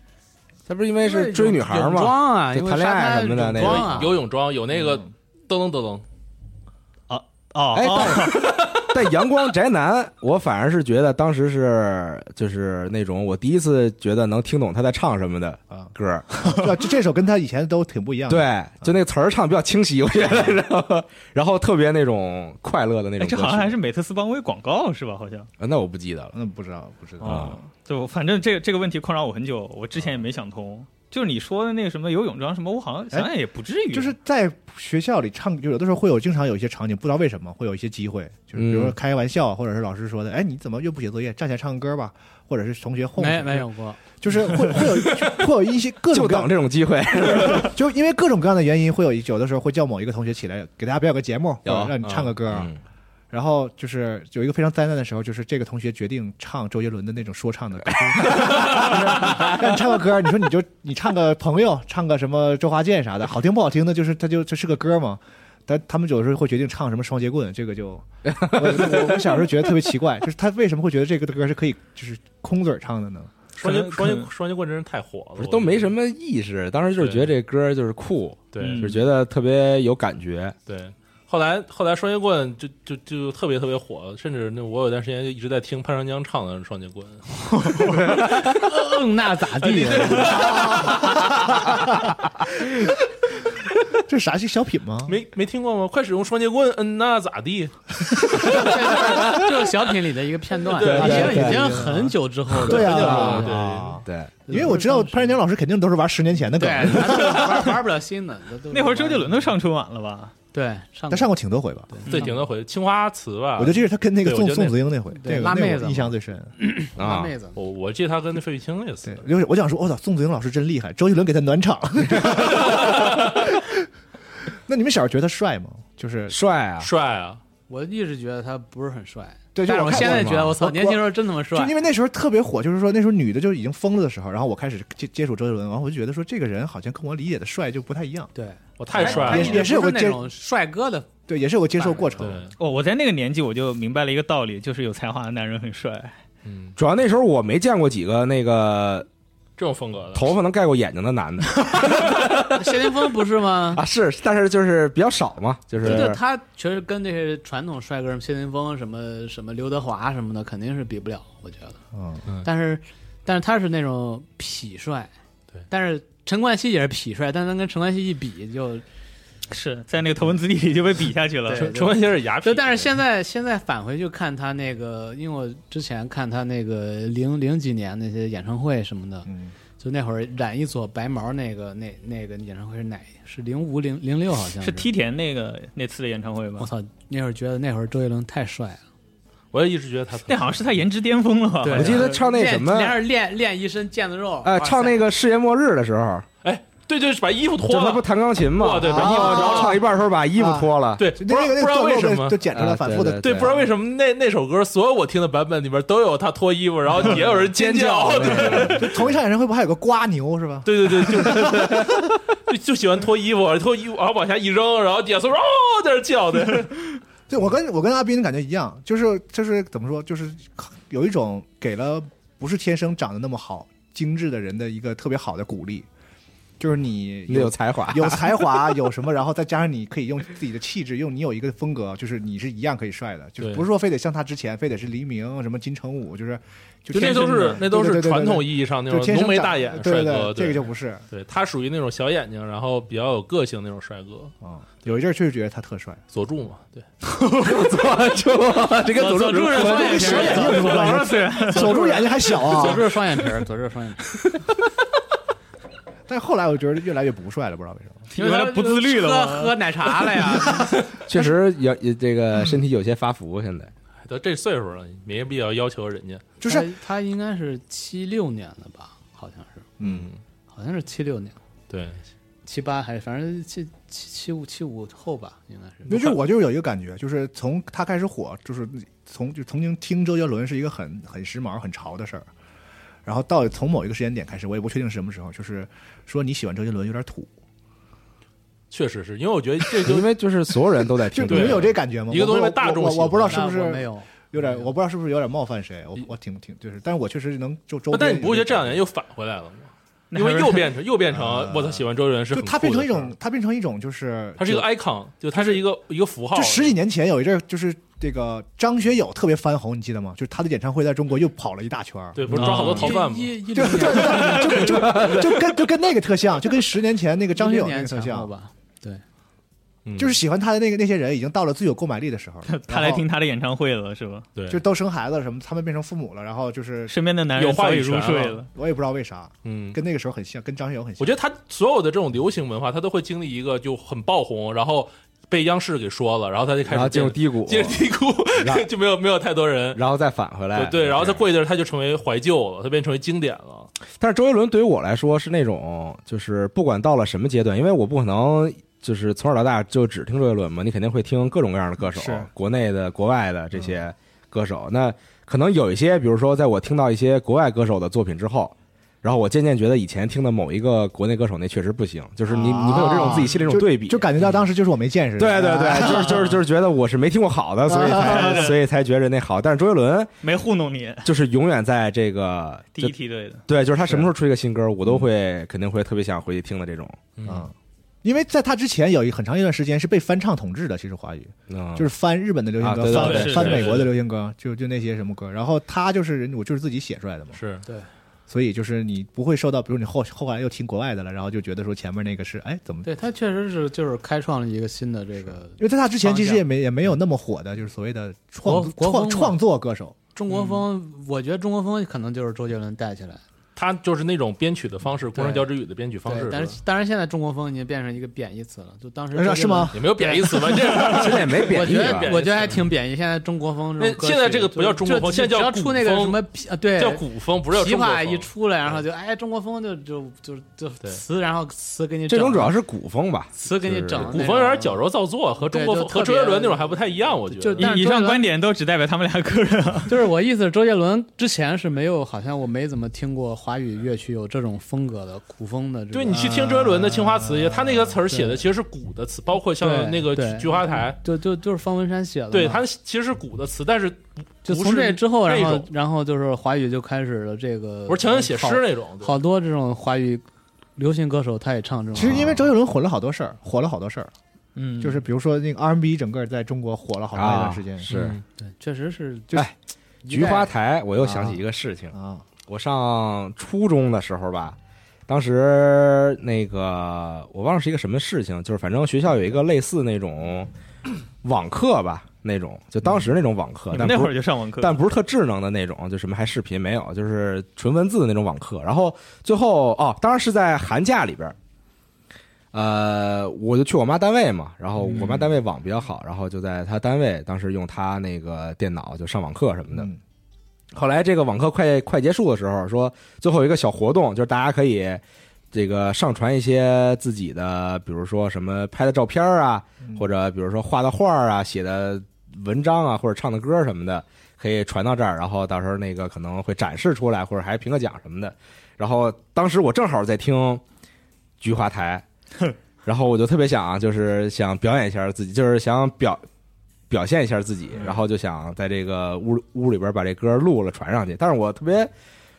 他不是因为是追女孩泳吗？装啊，就谈恋爱什么的那泳装啊游泳装有那个噔噔噔噔，啊，哦哦，但阳光宅男，我反而是觉得当时是就是那种我第一次觉得能听懂他在唱什么的啊歌，这这首跟他以前都挺不一样的。对，就那个词儿唱得比较清晰，我觉得，然后然后特别那种快乐的那哎，种。这好像还是美特斯邦威广告是吧？好像。啊那我不记得了。那，不知道，不知道。啊就反正这个这个问题困扰我很久，我之前也没想通。就是你说的那个什么游泳装什么，我好像想想也不至于。就是在学校里唱，就有的时候会有经常有一些场景，不知道为什么会有一些机会，就是比如说嗯开玩笑，或者是老师说的，哎，你怎么又不写作业，站起来唱个歌吧，或者是同学哄，没没，有过，就是会会有会有一些各种就各等这种机会，就因为各种各样的原因，会有一有的时候会叫某一个同学起来给大家表演个节目，或者让你唱个歌，嗯然后就是有一个非常灾难的时候，就是这个同学决定唱周杰伦的那种说唱的歌，让 你唱个歌，你说你就你唱个朋友，唱个什么周华健啥的，好听不好听的，就是他就这是个歌嘛。但他们有的时候会决定唱什么双截棍，这个就 我我我小时候觉得特别奇怪，就是他为什么会觉得这个歌是可以就是空嘴唱的呢？双截双截双截棍真是太火了，不是都没什么意识，当时就是觉得这歌就是酷，对嗯就是觉得特别有感觉。对。后来后来双截棍就就就特别特别火，甚至那我有段时间就一直在听潘长江唱的双截棍，嗯，那咋地？这是啥是小品吗？没没听过吗？快使用双截棍，嗯，那咋地？就是小品里的一个片段，对已经对对已经很久之后了。对啊对啊对，因为我知道潘长江老师肯定都是玩十年前的梗玩玩不了新的。那会儿周杰伦都上春晚了吧？对上他上过挺多回吧？对，顶多回青花瓷吧。我就记得他跟那个宋宋子英那回，对这个那个我拉妹子印象最深。啊，拉妹子，我我记得他跟那费玉清那次对，，就是我想说，我操，宋子英老师真厉害，周杰伦给他暖场。那你们小时候觉得他帅吗？就是帅啊！帅啊！我一直觉得他不是很帅，对，就但是我现在觉得，我操，年轻时候真他妈帅就因。为那时候特别火，就是说那时候女的就已经疯了的时候，然后我开始接接触周杰伦，然后我就觉得说这个人好像跟我理解的帅就不太一样，对，我太帅了也，是也是有个那种帅哥的，对，也是有个接受过程对。，哦，我在那个年纪我就明白了一个道理，就是有才华的男人很帅。嗯，主要那时候我没见过几个那个这种风格的头发能盖过眼睛的男的 谢霆锋不是吗？啊，是，但是就是比较少嘛，就是这个他确实跟那些传统帅哥，什么谢霆锋、什么什么刘德华什么的，肯定是比不了，我觉得。嗯，但是，但是他是那种痞帅，对但是陈冠希也是痞帅，但是跟陈冠希一比就，是在那个头文字 D 里就被比下去了。陈陈冠希是牙就痞，但是现在现在返回去看他那个，因为我之前看他那个零零几年那些演唱会什么的，嗯就那会儿染一撮白毛那个那那个演唱会是哪？是零五零零六好像是梯田那个那次的演唱会吧我？操，那会儿觉得那会儿周杰伦太帅了。我也一直觉得他那好像是他颜值巅峰了吧？对，我记得唱那什么练练练练一身腱子肉，哎，唱那个个世界末日的时候，哎对对，就是把衣服脱了。就他不弹钢琴嘛，哇对然后啊然后唱一半的时候把衣服脱了，对，不知道为什么就。剪出来，啊反复的对对，不知道为什么那那首歌，所有我听的版本里边都有他脱衣服，然后也有人尖叫。对同 一场演唱会不还有个瓜牛是吧？对对对，就 就就喜欢脱衣服，脱衣服，然后往下一扔，然后底下所有人哦在那叫的。对我跟我跟阿斌的感觉一样，就是就是怎么说，就是有一种给了不是天生长得那么好、精致的人的一个特别好的鼓励，就是你你有才华，有才华，有什么，然后再加上你可以用自己的气质，用你有一个风格，就是你是一样可以帅的，就是不是说非得像他之前，非得是黎明什么金城武，就是就就那都是那都是传统意义上那种浓眉大眼帅哥，对这个就不是对他属于那种小眼睛，然后比较有个性那种帅哥，啊。有一阵儿确实觉得他特帅，佐助嘛，对，佐助这个佐助是双眼皮小眼睛有儿，什么关系？锁住眼睛还小啊，佐助是双眼皮儿，佐助是双眼皮儿，但是后来我觉得越来越不帅了，不知道为什么。因为他不自律了喝嘛。喝奶茶了呀。确实有也这个身体有些发福，现在都这岁数了，没必要要求人家。就是他他应该是七六年的吧？好像是，嗯，好像是七六年，对，七八还是反正七七七五七五后吧，应该是。那就我就有一个感觉，就是从他开始火，就是从就曾经听周杰伦是一个很很时髦、很潮的事儿，然后到从某一个时间点开始，我也不确定是什么时候，就是说你喜欢周杰伦有点土，确实是因为我觉得这就因为就是所有人都在 听，就你们有这感觉吗？一个东西大众我我我不知道是不是没有，有点，我不知道是不是有点冒犯谁，我我挺挺就是，但是我确实能就周但你不会觉得这两年又返回来了吗？因为 又变成又变成我操喜欢周杰伦是很就他变成一种，他变成一种就是他是一个 icon，就他是一个一个符号。就十几年前有一阵儿，就是这个张学友特别翻红，你记得吗？就是他的演唱会在中国又跑了一大圈儿，对，不是抓好多逃犯吗？就零年就就就跟就跟那个特像，就跟十年前那个张学友那个特像，吧。嗯就是喜欢他的那个那些人已经到了最有购买力的时候，他来听他的演唱会了，是吧？对，就都生孩子了什么，他们变成父母了，然后就是身边的男人有话语入睡了。我也不知道为啥，嗯，跟那个时候很像，跟张学友很像。我觉得他所有的这种流行文化，他都会经历一个就很爆红，然后被央视给说了，然后他就开然后始进入低谷，进入低谷然后，就没有没有太多人。然后再返回来，对对，然后再过一阵儿，他就成为怀旧了，他变成为经典了。但是周杰伦对于我来说是那种，就是不管到了什么阶段，因为我不可能就是从小到大就只听周杰伦嘛，你肯定会听各种各样的歌手，国内的、国外的这些歌手。那可能有一些，比如说，在我听到一些国外歌手的作品之后。然后我渐渐觉得以前听的某一个国内歌手那确实不行，就是你你会有这种自己心里这种对比，就感觉到当时就是我没见识。对对对，啊就是就是就是觉得我是没听过好的，所以 才所以才觉得那好。但是周杰伦没糊弄你，就是永远在这个第一梯队的。对，就是他什么时候出一个新歌，我都会肯定会特别想回去听的这种。嗯，因为在他之前有一很长一段时间是被翻唱统治的，其实华语嗯，就是翻日本的流行歌，翻翻美国的流行歌，就就那些什么歌。然后他就是人，我就是自己写出来的嘛，是所以就是你不会受到，比如你后后来又听国外的了，然后就觉得说前面那个是哎怎么？对他确实是就是开创了一个新的这个因为在他之前其实也没也没有那么火的，就是所谓的创创创作歌手。中国风，我觉得中国风可能就是周杰伦带起来。他就是那种编曲的方式，工人交之语的编曲方式对，，但是当然现在中国风已经变成一个贬义词了，就当时是是吗？也没有贬义词吧？这现在也没贬义我觉得我觉得还挺贬义。现在中国风这种歌曲，那现在这个不叫中国风现在叫只要出那个古风。对，叫古风，不是叫琵中国风。琶一出来，然后就哎中国风就就就就词，然后词给你这种主要是古风吧，词给你整，古风有点矫揉造作，和中国风和周杰伦那种还不太一样，我觉得。以以上观点都只代表他们俩个人。啊。就是我意思是，周杰伦之前是没有，好像我没怎么听过华语乐曲有这种风格的古风的。对你去听周杰伦的《青花瓷》，他那个词儿写的其实是古的词，包括像那个《菊花台就就就是方文山写的，对，他其实是古的词，但是就从这之后，然后然后就是华语就开始了这个，不是强行写诗那种。好，多这种华语流行歌手他也唱这种。其实因为周杰伦火了好多事儿，火了好多事儿，嗯，就是比如说那个 R&B 整个在中国火了好长一段时间。是嗯对，确实是就哎菊花台，我又想起一个事情，啊，我上初中的时候吧，当时那个我忘了是一个什么事情，就是反正学校有一个类似那种网课吧，那种就当时那种网课，那会儿就上网课，但不是特智能的那种，就什么还视频没有，就是纯文字的那种网课。然后最后哦，当然是在寒假里边儿，呃，我就去我妈单位嘛，然后我妈单位网比较好，然后就在她单位，当时用她那个电脑就上网课什么的。嗯后来这个网课快快结束的时候，说最后有一个小活动，就是大家可以这个上传一些自己的，比如说什么拍的照片啊，或者比如说画的画啊、写的文章啊，或者唱的歌什么的，可以传到这儿，然后到时候那个可能会展示出来，或者还评个奖什么的。然后当时我正好在听菊花台，然后我就特别想就是想表演一下自己，就是想表表现一下自己，然后就想在这个屋屋里边把这歌录了传上去，但是我特别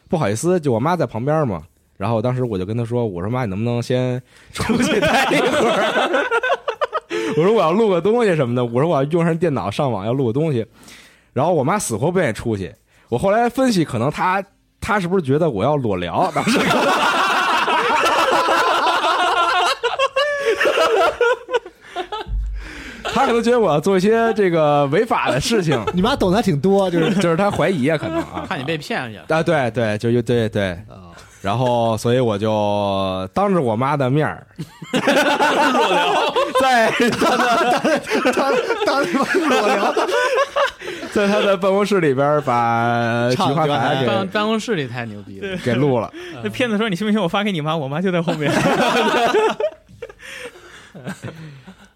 不好意思，就我妈在旁边嘛。然后当时我就跟她说：“我说妈，你能不能先出去待一会儿？我说我要录个东西什么的，我说我要用上电脑上网要录个东西。”然后我妈死活不愿意出去。我后来分析，可能她她是不是觉得我要裸聊？当时她可能觉得我要做一些这个违法的事情，你妈懂得还挺多，就是 就是他怀疑啊，可能啊，怕你被骗去了。啊，对对，就就对对，啊，然后所以我就当着我妈的面儿，在她的当当什么裸聊？在他的办公室里边把菊花台台办给办公室里太牛逼了，给录了。那骗子说你信不信我发给你妈，我妈就在后面。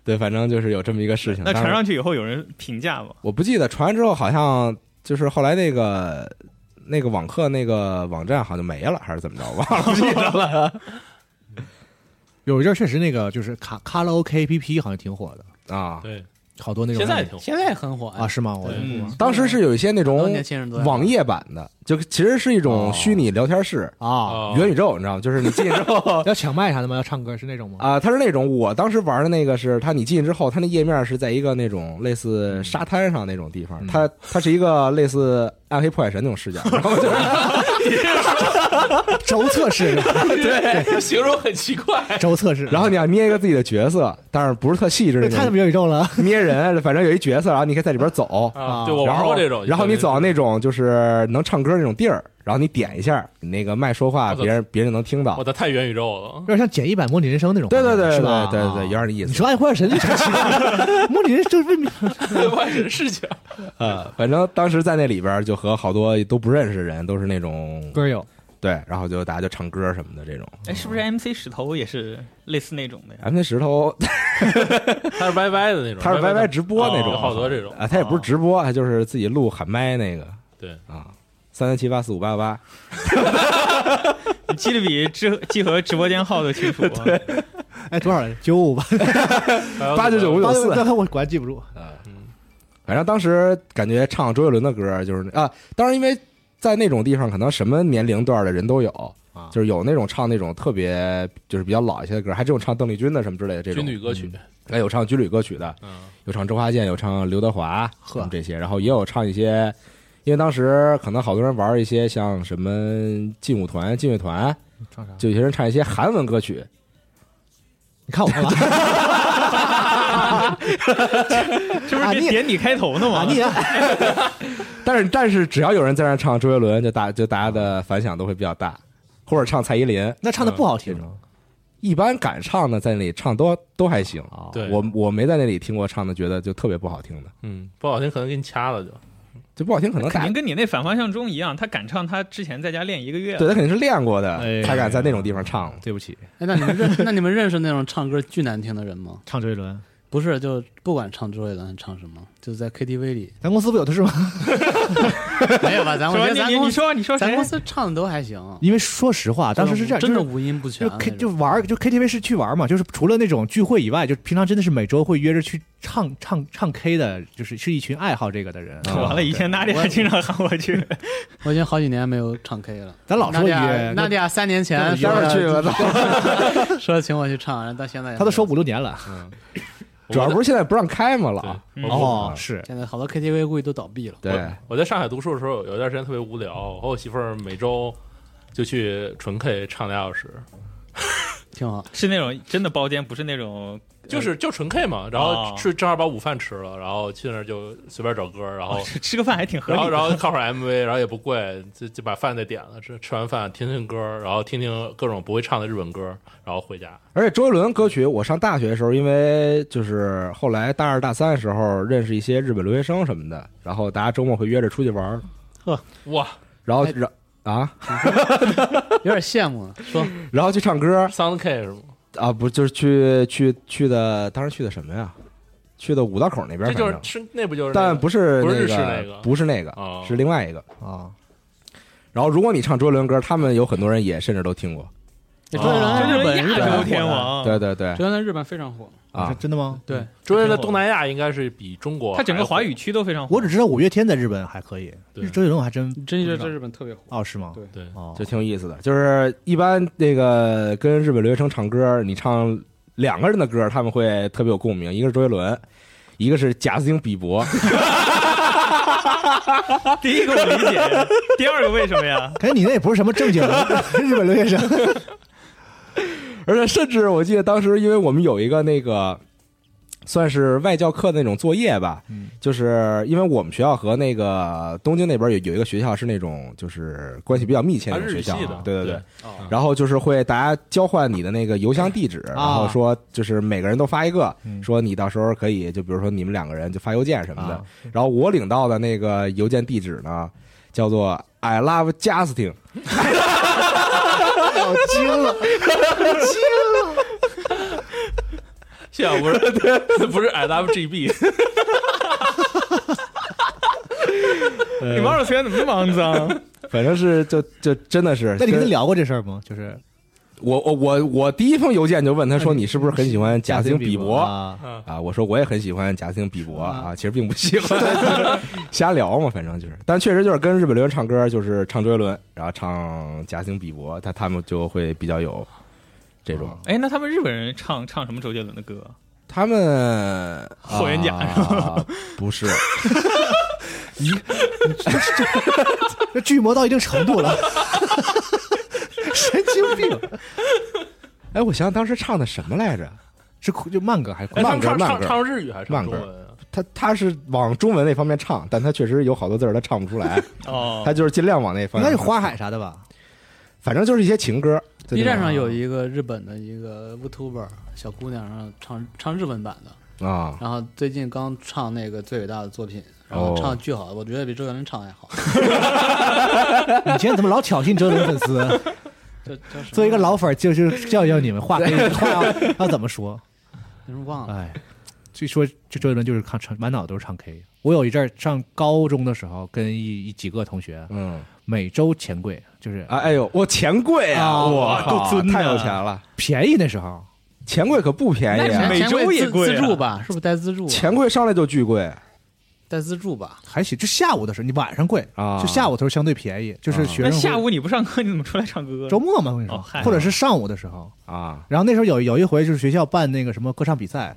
对，反正就是有这么一个事情。那传上去以后有人评价吗？我不记得传完之后好像就是后来那个那个网课那个网站好像没了，还是怎么着？忘了不记得了 有一阵儿确实那个就是卡卡拉 OK APP 好像挺火的，啊。对，好多那种现在也挺火。现在很火啊，是吗？我对。嗯，当时是有一些那很多种年轻人都在网页版的，就其实是一种哦。虚拟聊天室、啊，哦。元宇宙，你知道吗？就是你进去之后 要抢麦啥的吗？要唱歌是那种吗？啊，它是那种我当时玩的那个是它，你进去之后，它那页面是在一个那种类似沙滩上那种地方，它它是一个类似暗黑破坏神那种视角，然后就是 轴测试，对，形容很奇怪。轴测试，然后你要捏一个自己的角色，但是不是特细致那这太他种妈元宇宙了。捏人，反正有一角色，然后你可以在里边走，啊，对我然后玩过这种，然后你走到那种就是能唱歌那种地儿，然后你点一下，你那个麦说话，别人别人能听到我。的太元宇宙了有。点像简易版模拟人生那种，对对对对是吧？对对有点那意思。你说爱幻神就挺奇怪，模拟人生就是为什么外人视角，呃，反正当时在那里边就和好多都不认识的人，都是那种歌友对，然后就大家就唱歌什么的这种。哎，是不是 MC 石头也是类似那种的呀？M C 石头 他是 YY 的那种，他是 YY 直播那种好多这种啊，他也不是直播，他就是自己录喊麦那个对，啊，三三七八四五八八，你 记得比直记和直播间号都清楚。对，哎多少？来着？九五八，八九九五九四。刚才我果然记不住。嗯。反正当时感觉唱周杰伦的歌就是啊，当然因为在那种地方，可能什么年龄段的人都有啊。就是有那种唱那种特别就是比较老一些的歌，还真有唱邓丽君的什么之类的这种。军旅歌曲，还有唱军旅歌曲的，嗯，有唱周华健，有唱刘德华，呵。这些，然后也有唱一些，因为当时可能好多人玩一些像什么劲舞团、劲乐团，唱啥？就有些人唱一些韩文歌曲，你看我干嘛？这不是这点你开头呢吗？啊，你 但是但是只要有人在那唱周杰伦，就大就大家的反响都会比较大，或者唱蔡依林，那唱的不好听吗？一般敢唱的在那里唱都都还行。啊，对我我没在那里听过唱的，觉得就特别不好听的，嗯，不好听可能给你掐了就。就不好听可能肯定跟你那反方向中一样，他敢唱，他之前在家练一个月了。对他肯定是练过的哎，才敢在那种地方唱。对不起，哎，那你们认 那你们认识那种唱歌巨难听的人吗？唱周杰伦，不是，就不管唱周杰伦唱什么，就是在 KTV 里咱公司不有的是吗？没有吧？咱我觉得咱公司你你说你说谁咱公？司唱的都还行，因为说实话，当时是这样，真的五音不全就 K，就玩儿就 KTV 是去玩嘛，就是除了那种聚会以外，就平常真的是每周会约着去唱唱唱 K 的，就是是一群爱好这个的人。啊 完了，以前娜迪亚经常喊我去，我已经好几年没有唱 K 了。咱老说娜迪亚约，娜迪亚三年前待会儿去了，我说请我去唱，然后到现在他都说五六年了。主要不是现在不让开嘛了，哦，是现在好多 KTV 估计都倒闭了。对，我在上海读书的时候，有一段时间特别无聊，我和我媳妇儿每周就去纯 K 唱俩小时，挺好。是那种真的包间，不是那种就是就纯 K 嘛，然后哦是正好把午饭吃了，然后去那儿就随便找歌，然后哦 吃吃个饭还挺合然后理的。然后看会儿 MV，然后也不贵，就就把饭再点了，吃吃完饭听听歌，然后听听各种不会唱的日本歌，然后回家。而且周杰伦歌曲，我上大学的时候，因为就是后来大二大三的时候认识一些日本留学生什么的，然后大家周末会约着出去玩呵，哇，然后哎然啊，有点羡慕。说 然后去唱歌 Sound K 是吗？啊，不就是去去去的，当时去的什么呀？去的五道口那边，这就是是那不就是那但个不是不是那个不是那个，哦是另外一个。啊，然后如果你唱周杰伦歌，他们有很多人也甚至都听过。周杰伦日本，日本天王，对对对周杰伦在日本非常火。啊，真的吗？对，周杰伦在东南亚应该是比中国他整个华语区都非常火。我只知道五月天在日本还可以，对周杰伦我还真真觉得在日本特别火。哦是吗？对对哦，就挺有意思的。就是一般那个跟日本留学生唱歌，你唱两个人的歌，他们会特别有共鸣，一个是周杰伦，一个是贾斯汀比伯。第一个我理解，第二个为什么呀？可是你那也不是什么正经的日本留学生，而且甚至我记得当时，因为我们有一个那个算是外教课的那种作业吧，嗯就是因为我们学校和那个东京那边有有一个学校是那种就是关系比较密切的那种学校对对对哦然后就是会大家交换你的那个邮箱地址，然后说就是每个人都发一个，嗯说你到时候可以就比如说你们两个人就发邮件什么的啊。然后我领到的那个邮件地址呢，叫做 I love Justin。我惊了，谢小不是不是 IWGB，你玩二次元怎么那么肮脏？反正是就就真的是，跟那你跟他聊过这事儿吗？就是我我我我第一封邮件就问他说你是不是很喜欢贾斯汀比伯啊？啊？我说我也很喜欢贾斯汀比伯啊，其实并不喜欢，瞎聊嘛，反正就是，但确实就是跟日本留学生唱歌，就是唱周杰伦，然后唱贾斯汀比伯，他他们就会比较有这种，哎，那他们日本人唱唱什么周杰伦的歌？他们霍元甲啊不是，这巨魔到一定程度了，神经病！哎，我想想当时唱的什么来着？是就慢歌还是快歌慢歌唱日语还是慢歌唱中文啊？他他是往中文那方面唱，但他确实有好多字儿他唱不出来，哦他就是尽量往那方面。应该是花海啥的吧？反正就是一些情歌。B 站上有一一个日本的一个 VTuber 小姑娘，然后唱唱日文版的，啊，然后最近刚唱那个最伟大的作品，然后哦唱的巨好，我觉得比周杰伦唱还好。你今天怎么老挑衅周杰伦粉丝？作为一个老粉儿，就是教育教你们，话话要 要怎么说？忘了？哎，据说这周杰伦就是唱唱满脑子都是唱 K。我有一阵儿上高中的时候，跟一一几个同学嗯，每周钱柜，就是啊，哎呦，我钱柜啊，啊我靠，太有钱了，便宜那时候，钱柜可不便宜啊，每周也贵啊自助吧？是不是带自助啊？钱柜上来就巨贵带自助吧？还行。就下午的时候，你晚上贵，啊，就下午的时候相对便宜，就是学生会下午你不上课，你怎么出来唱歌？周末嘛，我跟你说或者是上午的时候。啊，然后那时候有有一回就是学校办那个什么歌唱比赛，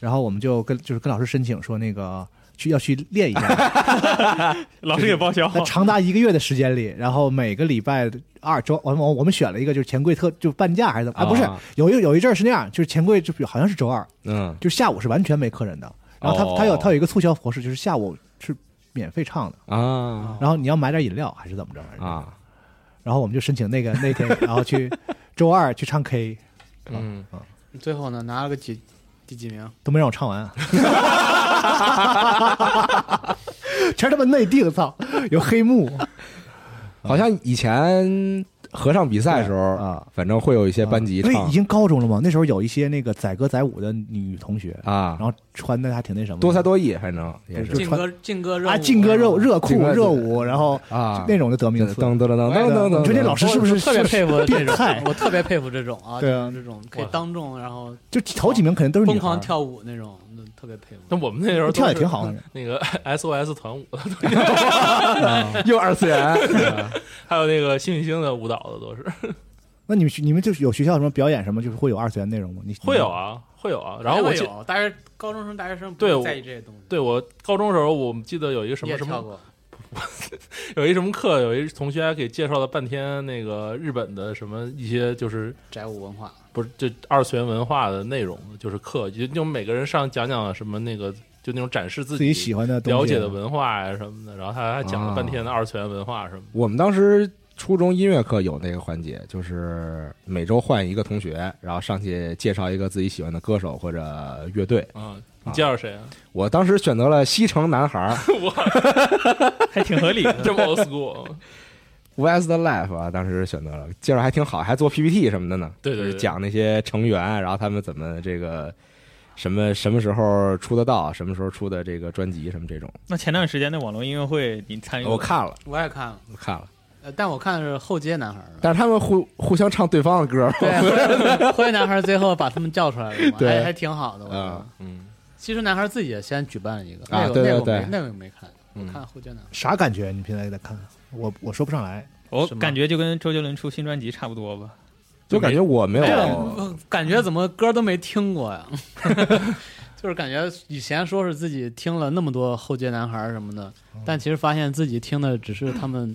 然后我们就跟就是跟老师申请说那个去要去练一下，老师也报销。在长达一个月的时间里，然后每个礼拜二周，我我我们选了一个就是钱柜特就半价还是怎么啊？不是啊，有一有一阵是那样，就是钱柜就好像是周二，嗯，就下午是完全没客人的，然后他哦他有他有一个促销模式，就是下午是免费唱的，啊。然后你要买点饮料还是怎么着？啊，然后我们就申请那个那天，然后去周二去唱 K，嗯，最后呢，拿了个几第几名？都没让我唱完、啊，全他妈内定，操，有黑幕。好像以前合唱比赛的时候啊，反正会有一些班级唱。因为已经高中了嘛，那时候有一些那个载歌载舞的女同学，啊。然，后穿的还挺那什么的，多才多艺，反正也就是劲歌劲歌热舞啊，劲歌热热裤歌热舞，然后啊，那种就得名次。噔噔噔噔噔噔。噔，你说这老师是不是我特别佩服这种变态，我特别佩服这种啊，对啊。这种可以当众然后就头几名肯定都是女孩。疯狂，跳舞那种，那特别佩服。那我们那时候跳也挺好的。那个 SOS 团舞的，又二次元，还有那个星星星的舞蹈的都是 那你们你们就是有学校什么表演什么，就是会有二次元内容吗？你会有，啊，会有啊。然后我记，有，大学高中生、大学生不对我会在意这些东西。对我高中时候，我们记得有一个什么什么，有一什么课，有一同学还给介绍了半天那个日本的什么一些就是宅舞文化。不是就二次元文化的内容，就是课，就就每个人上讲讲什么那个，就那种展示自自己喜欢的了解的文化呀、什么的，然后他还讲了半天的二次元文化什么的。我们当时初中音乐课有那个环节，就是每周换一个同学，然后上去介绍一个自己喜欢的歌手或者乐队。啊，你介绍谁啊？我当时选择了西城男孩我，还挺合理的。这么 old school，Westlife 啊，当时选择了，介绍还挺好，还做 PPT 什么的呢。就是对对对讲那些成员，然后他们怎么这个什么什么时候出的到，什么时候出的这个专辑什么这种，那前段时间的网络音乐会你参与？我，看了，我也看了，我看了，呃但我看的是后街男孩儿。但是他们互互相唱对方的歌，对，后街男孩儿最后把他们叫出来了嘛，对还还挺好的。我觉得啊嗯，其实男孩儿自己也先举办了一个，啊那个那个没那个我没看，我嗯看后街男孩。啥感觉？你平时在看，我我说不上来。我感觉就跟周杰伦出新专辑差不多吧。就感觉我没有这个感觉怎么歌都没听过呀？就是感觉以前说是自己听了那么多后街男孩儿什么的，但其实发现自己听的只是他们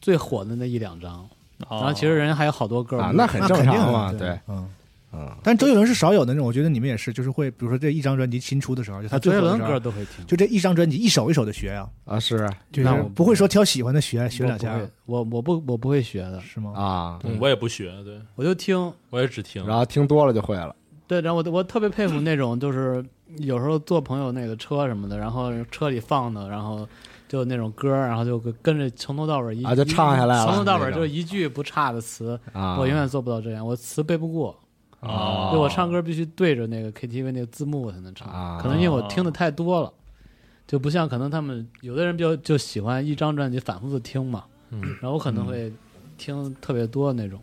最火的那一两张，然后其实人家还有好多歌啊，那很正常嘛，对对，，嗯。嗯，但周杰伦是少有的那种，我觉得你们也是，就是会，比如说这一张专辑新出的时候，就他周杰伦的歌都会听。就这一张专辑一首一首的学啊，啊是。就是那我不会说挑喜欢的学学两下我不，我我不我不会学的，是吗？啊，嗯我也不学，对。我就听。我也只听。然后听多了就会了，对，然后我我特别佩服那种，就是有时候坐朋友那个车什么的，然后车里放的，然后就那种歌，然后就跟着从头到尾一啊就唱下来了。从头到尾就一句不差的词，啊，我永远做不到这样，我词背不过，啊，就我唱歌必须对着那个 KTV 那个字幕我才能唱，啊。可能因为我听的太多了，就不像可能他们有的人比较就喜欢一张专辑反复的听嘛，嗯。然后我可能会听特别多那种，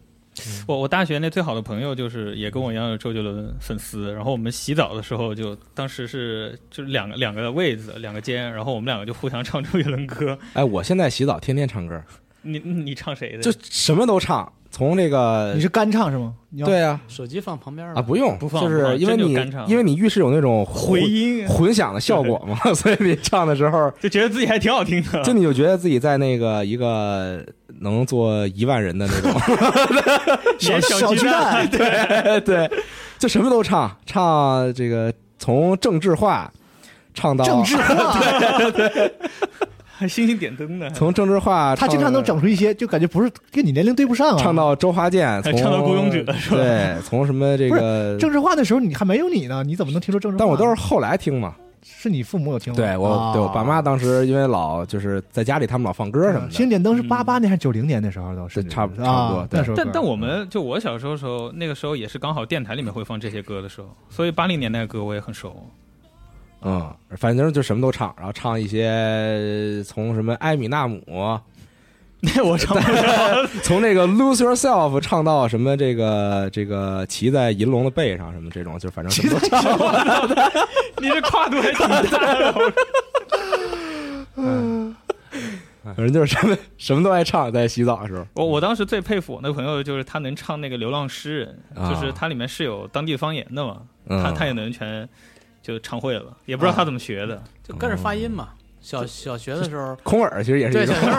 我我大学那最好的朋友就是也跟我一样有周杰伦粉丝，然后我们洗澡的时候就当时是就是两个两个位子两个间，然后我们两个就互相唱周杰伦歌。哎，我现在洗澡天天唱歌，你你唱谁的？就什么都唱，从这个你是干唱是吗？你要对啊手机放旁边啊不用，不放就是因为你真就干唱因为你浴室有那种回音，混响的效果嘛，所以你唱的时候，就觉得自己还挺好听的。就你就觉得自己在那个一个能坐一万人的那种，小鸡蛋，对对，就什么都唱，唱这个从政治化唱到政治化，还 星星点灯呢，从郑智化，他经常能整出一些，就感觉不是跟你年龄对不上啊。唱到周华健，从唱到孤勇者是吧对，从什么这个，郑智化的时候，你还没有你呢，你怎么能听说郑智化？但我都是后来听嘛。是你父母有听吗？对我啊对我爸妈当时因为老就是在家里，他们老放歌什么的，星点灯是八八年还是九零年的时候都是差不啊差不多对那时候。但但我们就我小时候时候，那个时候也是刚好电台里面会放这些歌的时候，所以八零年代的歌我也很熟。嗯，反正就什么都唱，然后唱一些从什么埃米纳姆，那我唱不了，从这个 Lose Yourself 唱到什么这个这个骑在银龙的背上什么这种，就反正什么都唱。你这跨度还挺大的。反正就是什么什么都爱唱，在洗澡的时候。我我当时最佩服我那个朋友，就是他能唱那个《流浪诗人》，啊就是它里面是有当地方言的嘛，嗯他他也能全就唱会了，也不知道他怎么学的。就跟着发音嘛。小小学的时候，空耳其实也是对一种小学时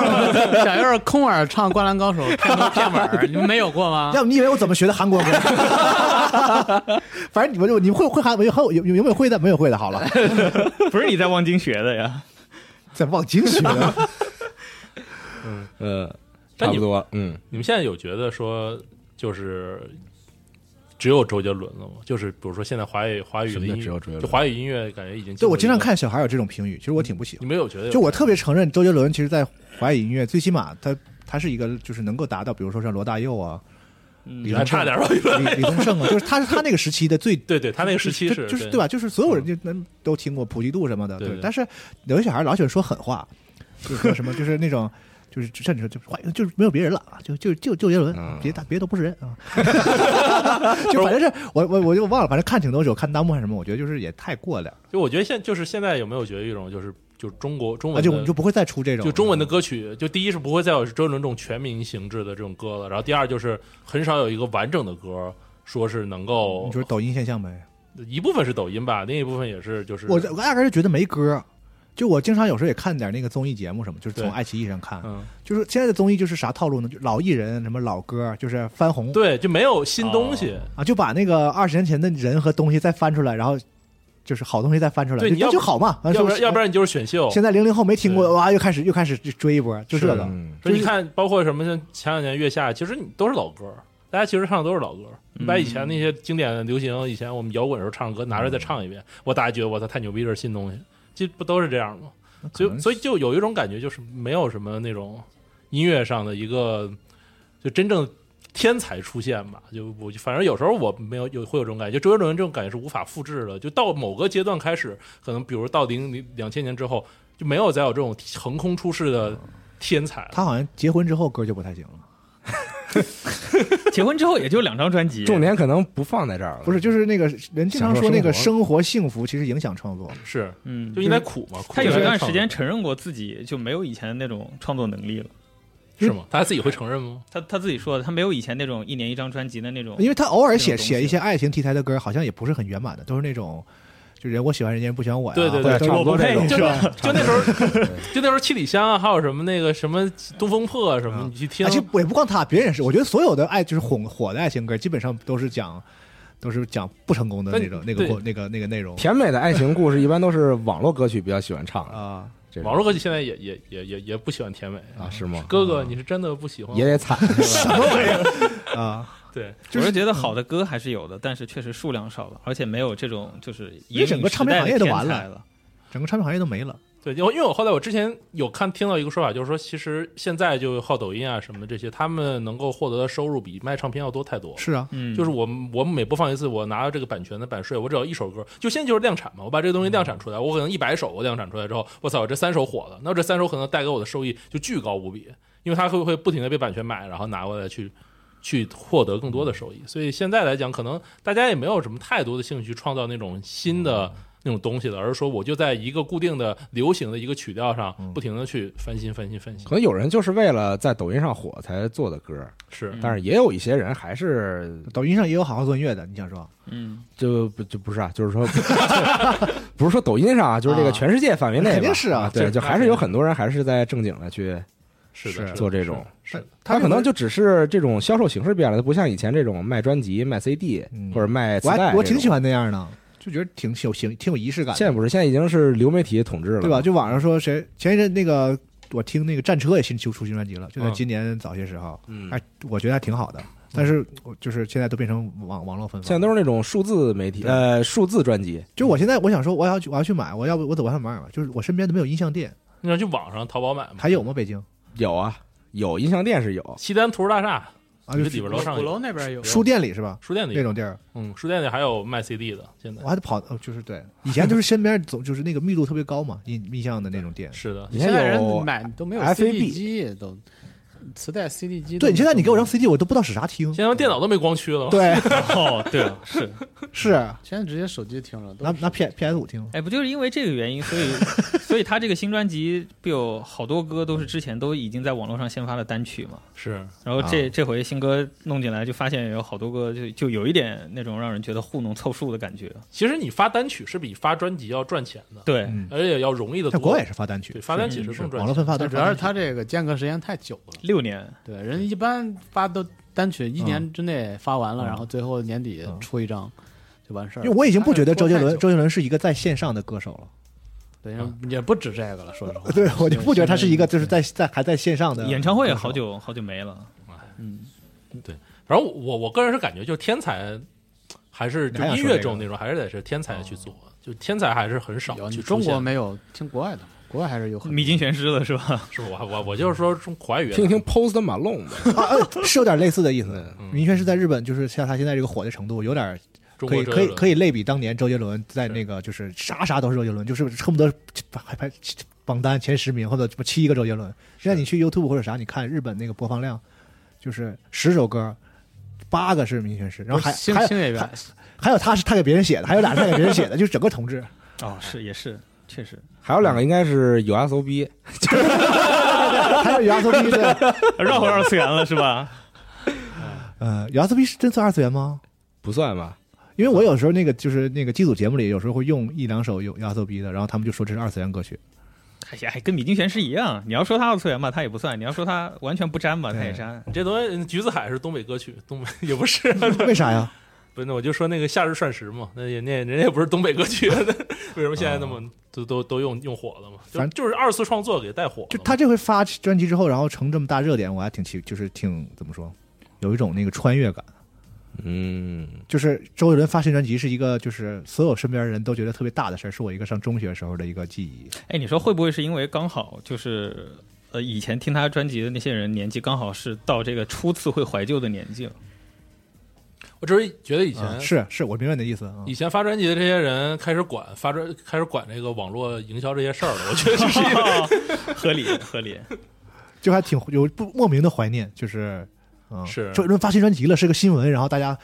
候，小学时候空耳唱《灌篮高手》片尾，你们没有过吗？要不你以为我怎么学的韩国歌？反正你们就你们会会韩文有有有没有会的？没有会的，好了，不是你在望京学的呀？在望京学的。呃，但你差不多，嗯，你们现在有觉得说，就是只有周杰伦了吗？就是比如说现在华语华语音乐，只有周杰伦就华语音乐感觉已经对我经常看小孩有这种评语，其实我挺不喜欢。你没有觉得有？就我特别承认，周杰伦其实，在华语音乐最起码他他是一个就是能够达到，比如说像罗大佑啊、嗯李还差点吧？李李宗盛啊，就是他是他那个时期的最 对对，他那个时期就是就是对吧？就是所有人就能都听过普及度什么的，对对但是有些小孩老喜欢说狠话，就是说什么就是那种。就是甚至说就是坏就是没有别人了啊，就就就就杰伦嗯，别的别的都不是人啊。就反正是我我我就忘了，反正看挺多，有看弹幕还是什么，我觉得就是也太过了，就我觉得现就是现在有没有觉得一种就是就中国中啊文的就就不会再出这种就中文的歌曲，就第一是不会再有周杰伦这种全民形制的这种歌了，然后第二就是很少有一个完整的歌，说是能够你说抖音现象呗？一部分是抖音吧，另一部分也是就是我我压根儿就觉得没歌。就我经常有时候也看点那个综艺节目什么，就是从爱奇艺上看，嗯，就是现在的综艺就是啥套路呢？就老艺人什么老歌，就是翻红，对，就没有新东西。啊，就把那个二十年前的人和东西再翻出来，然后就是好东西再翻出来，对你要就好嘛。要不然要不然你就是选秀。现在零零后没听过，哇，又开始又开始追一波，就这个。嗯说你看，包括什么像前两年月下，其实你都是老歌，大家其实唱的都是老歌。你把以前那些经典的流行，以前我们摇滚时候唱的歌拿出来再唱一遍，我大家觉得我操太牛逼，这是新东西，这不都是这样吗？所以所以就有一种感觉，就是没有什么那种音乐上的一个就真正天才出现吧。就我反正有时候我没有有会有这种感觉，就周杰伦这种感觉是无法复制的。就到某个阶段开始，可能比如到零零两千年之后，就没有再有这种横空出世的天才。他好像结婚之后歌就不太行了，结婚之后也就两张专辑，重点可能不放在这儿了。不是，就是那个人经常说那个生活幸福其实影响创作，是，嗯，就应该苦嘛，苦他有一段时间承认过自己就没有以前那种创作能力了。是吗？他自己会承认吗？他他自己说的，他没有以前那种一年一张专辑的那种。因为他偶尔写写一些爱情题材的歌，好像也不是很圆满的，都是那种就人我喜欢人家人不喜欢我呀，对对对差不多这种就吧？就那时候，就那时候七里香啊，还有什么那个什么东风破啊什么，嗯你去听。而，且也不光他，别人也是。我觉得所有的爱就是火火的爱情歌，基本上都是讲都是讲不成功的那种那个过那个那个内容。甜美的爱情故事一般都是网络歌曲比较喜欢唱的，啊。网络歌曲现在也也也也也不喜欢甜美。啊，是吗？哥哥，你是真的不喜欢也得惨是吧？啊，对，我是觉得好的歌还是有的，但是确实数量少了，而且没有这种就是因为整个唱片行业都完了。整个唱片行业都没了。对，因为因为我后来我之前有看听到一个说法，就是说其实现在就靠抖音啊什么的这些，他们能够获得的收入比卖唱片要多太多。是啊，嗯，就是我我每播放一次，我拿到这个版权的版税，我只要一首歌，就现在就是量产嘛，我把这个东西量产出来，我可能一百首我量产出来之后，我操，这三首火了，那这三首可能带给我的收益就巨高无比，因为它会不会不停的被版权买，然后拿过来去去获得更多的收益，所以现在来讲，可能大家也没有什么太多的兴趣创造那种新的。那种东西了，而是说我就在一个固定的流行的一个曲调上，不停的去翻新、翻新、翻新可。能有人就是为了在抖音上火才做的歌，是，但是也有一些人还是 抖音上也有好好做音乐的，你想说？嗯，就不就不是啊，就是说，不是说抖音上啊，就是这个全世界范围内吧，肯定是啊对，就还是有很多人还是在正经的去是的，是是的做这种，是他可能就只是这种销售形式变了，它不像以前这种卖专辑、卖 CD 嗯或者卖磁我带我挺喜欢那样的，就觉得挺有形挺有仪式感的，现在不是，现在已经是流媒体统治了，对吧？？就网上说谁前一阵那个我听那个战车也新出出新专辑了，就在嗯今年早些时候，嗯，哎，我觉得还挺好的。但是我就是现在都变成网网络分发，现在都是那种数字媒体，呃，数字专辑，就我现在我想说我要去我要去买，我要不我走外面买买吧，就是我身边都没有音像店，你想去网上淘宝买吗？还有吗？北京有啊，有音像店是有，西单图书大厦啊，就是里边楼上五有。楼那边有。书店里是吧？书店里那种地儿，嗯，书店里还有卖 CD 的，现在。我还得跑，呃就是对，以前就是身边总就是那个密度特别高嘛，音音像的那种店。是的，以现在人有买都没有 FAB CD 机，都磁带 CD 机。对，你现在你给我张 CD，我都不知道使啥听。现在电脑都没光驱了。对，哦，对了，是，是现在直接手机听了，拿拿 P P S 五听。哎，不就是因为这个原因，所以，所以他这个新专辑不有好多歌都是之前都已经在网络上先发的单曲嘛，是，然后这、啊这回新歌弄进来，就发现有好多歌就就有一点那种让人觉得糊弄凑数的感觉。其实你发单曲是比发专辑要赚钱的，对，嗯，而且要容易的多。在国外也是发单曲对，，发单曲是嗯更赚钱。网络分发都但主要是是发单曲。它这个间隔时间太久了。六年，对，人一般发都单曲一年之内发完了，嗯然后最后年底嗯出一张就完事儿。因为我已经不觉得周杰伦周杰伦是一个在线上的歌手了，对也不止这个了，说实话。对我就不觉得他是一个就是在在还在线上的演唱会也好久好久没了。嗯，对反正我我我个人是感觉，就是天才还是就音乐这种那种，还是得是天才去做，就天才还是很少你。中国没有听国外的，国外还是有很多秘经玄师的是吧？是 我我我就是说中国外语听听 Post Malone 吧，啊，呃是有点类似的意思。嗯明轩是在日本，就是像他现在这个火的程度，有点可以可以可以类比当年周杰伦在那个就是啥啥都是周杰伦，就是恨不得还排榜单前十名或者七个周杰伦。现在你去 YouTube 或者啥，你看日本那个播放量，就是十首歌。八个是明轩师，然后还星还还有他是他给别人写的，还有俩是他给别人写的，就是整个同志。哦，是也是，确实。还有两个应该是有 SOB，还有 USOB 的，绕回二次元了是吧？呃，USOB 是真算二次元吗？不算吧？因为我有时候那个就是那个机组节目里，有时候会用一两首有 USOB 的，然后他们就说这是二次元歌曲。哎呀，跟米津玄师一样，你要说他二次元吧，他也不算；你要说他完全不沾吧，他也沾。这东西，橘子海是东北歌曲，东北也不是，为啥呀？不是，那我就说那个夏日涮食嘛，那也那人家也不是东北歌曲，为什么现在那么都都都用用火了嘛？反正就是二次创作给带火。就他这回发专辑之后，然后成这么大热点，我还挺奇，就是挺怎么说，有一种那个穿越感。嗯，就是周杰伦发新专辑是一个，就是所有身边人都觉得特别大的事儿，是我一个上中学时候的一个记忆。哎，你说会不会是因为刚好就是呃，以前听他专辑的那些人年纪刚好是到这个初次会怀旧的年纪了。我只是觉得以前、啊是是，我明白你的意思啊。以前发专辑的这些人开始管发专开始管这个网络营销这些事儿了，我觉得这是一个合理合理。就还挺有不莫名的怀念，就是，嗯，是周杰伦发新专辑了，是个新闻，然后大家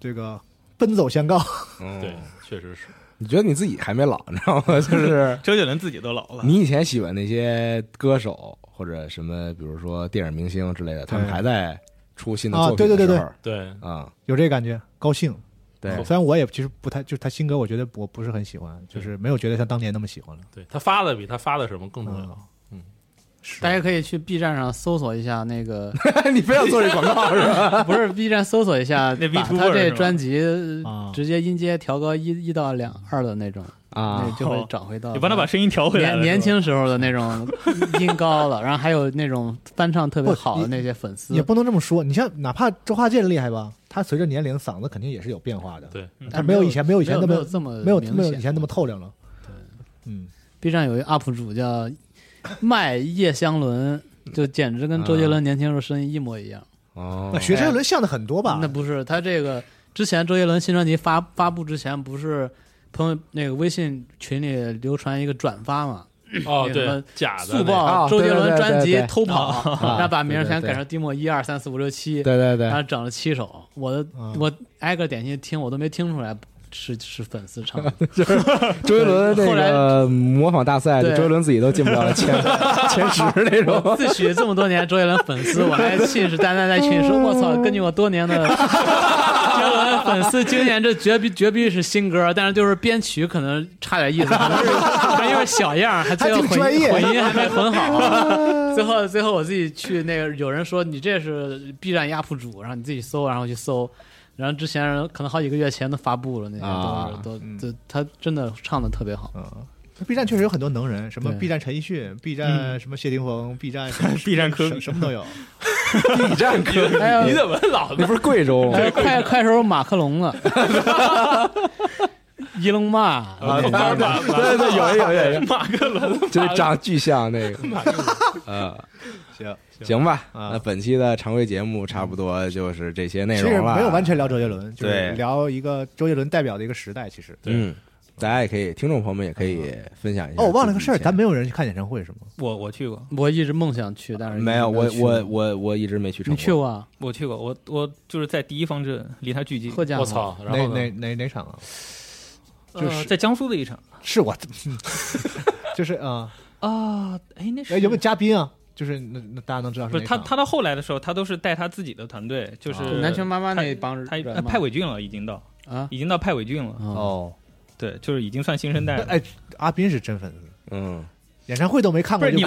这个奔走相告，嗯对，确实是。你觉得你自己还没老，你知道吗？就是周杰伦自己都老了，你以前喜欢那些歌手或者什么，比如说电影明星之类的，他们还在出新的啊作品的对对对时候。对，啊，有这个感觉，高兴。对。虽然我也其实不太，就是他新歌，我觉得我不是很喜欢，就是没有觉得像当年那么喜欢了。对他发的比他发的什么更重要。嗯。大家可以去 B 站上搜索一下那个，你非要做这广告 是吧？不是 B 站搜索一下，那把 VTuber 他这专辑啊。直接音阶调高一一到两二的那种，啊，就会找回到你帮他把声音调回来。年年轻时候的那种 音高了，然后还有那种翻唱特别好的那些粉丝也，不能这么说，你像哪怕周华健厉害吧，他随着年龄嗓子肯定也是有变化的，对，他没有以前没有以前那么没有这么没有没有以前那么透亮了。对嗯，B 站有一 UP 主叫卖叶湘伦，就简直跟周杰伦年轻时候声音一模一样。哦那，学周杰伦像的很多吧？那不是他这个之前周杰伦新专辑发发布之前，不是朋友那个微信群里流传一个转发嘛？哦，什么对，假的速报啊周杰伦专辑偷跑，啊然后把名儿全改成迪莫一二三四五六七，对对对。然，后整了七首，我的嗯我挨个点进去听，我都没听出来是是粉丝唱的。周杰伦那个模仿大赛，对周杰伦自己都进不了前前 十那种。自诩这么多年周杰伦粉丝，我还信誓旦旦在群里说：“我操！根据我多年的 周杰伦粉丝经验，这绝必绝必是新歌，但是就是编曲可能差点意思，可能是还有点小样，还最后混混音还没混好。最后最后我自己去那个，有人说你这是 B 站 UP 主，然后你自己搜，然后去搜。”然后之前可能好几个月前都发布了，那些啊都是都都他真的唱的特别好。嗯，B 站确实有很多能人，什么 B 站陈奕迅、B 站什么谢霆锋、B 站 B 站科什什么都有。B 站科，你怎么老那不是贵州吗？快快手马克龙呢，伊隆马啊？那个马马对对，有有有有，马克龙，就是长巨像那个。啊，行，行吧，啊那本期的常规节目差不多就是这些内其实容了。没有完全聊周杰伦，就是聊一个周杰伦代表的一个时代。其实，嗯，大家也可以，听众朋友们也可以分享一下。哦，我忘了个事儿，咱没有人去看演唱会是吗？我我去过，我一直梦想去，但是没有，我我我我一直没去成。你去？过啊？我去过，我我就是在第一方阵，离他巨近。我操！然哪？哪哪哪场啊？呃，在江苏的一场是我，就是啊，啊，哎，那是哎有没有嘉宾啊？就是那那大家能知道是不是他？他到后来的时候，他都是带他自己的团队，就是哦南拳妈妈他那帮人他嘛呃派伟俊了，已经到啊已经到派伟俊了。哦，哦，对，就是已经算新生代了。那哎，阿斌是真粉丝，嗯，演唱会都没看过，不是就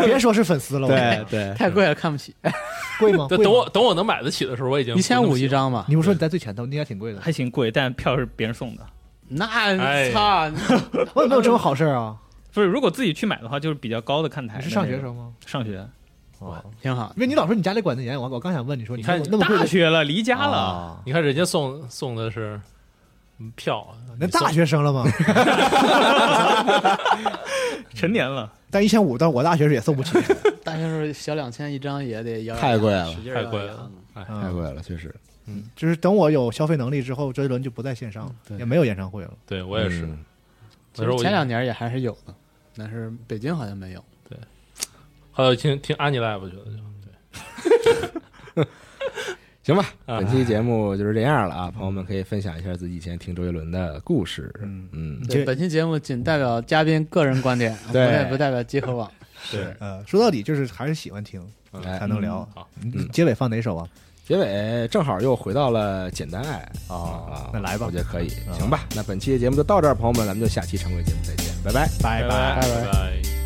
别 别说是粉丝了，我对对，太贵了，看不起，贵吗？等我等我能买得起的时候，我已经一千五一张嘛？你不说你在最前头，应该挺贵的。还行贵，但票是别人送的。那哎操，我有没有这种好事儿啊？不是，如果自己去买的话，就是比较高的看台。你是上学？时候吗？上学，哦，挺好。因为你老说你家里管得严，我我刚想问你说，你你看那么大学了，离家了。啊你看人家送送的是嗯票，那大学生了吗？成年了，但一千五，但我大学时也送不起。大学时候小两千一张也得要，太贵了太贵了。太嗯，贵了，确实。就是等我有消费能力之后，周杰伦就不在线上了，对也没有演唱会了。对我也是。嗯那时候我前两年也还是有的，但是北京好像没有。对还有听听 Annie Live 觉得就，行吧，啊本期节目就是这样了啊，朋友们可以分享一下自己以前听周杰伦的故事。嗯嗯，对，这本期节目仅代表嘉宾个人观点，不对代不代表集合网。对，呃，说到底就是还是喜欢听哎才能聊嗯。好结尾放哪首啊？结尾正好又回到了简单爱哦啊，那来吧我觉得可以，啊行吧。那本期的节目就到这儿，朋友们，咱们就下期常规节目再见，拜拜。拜拜拜拜。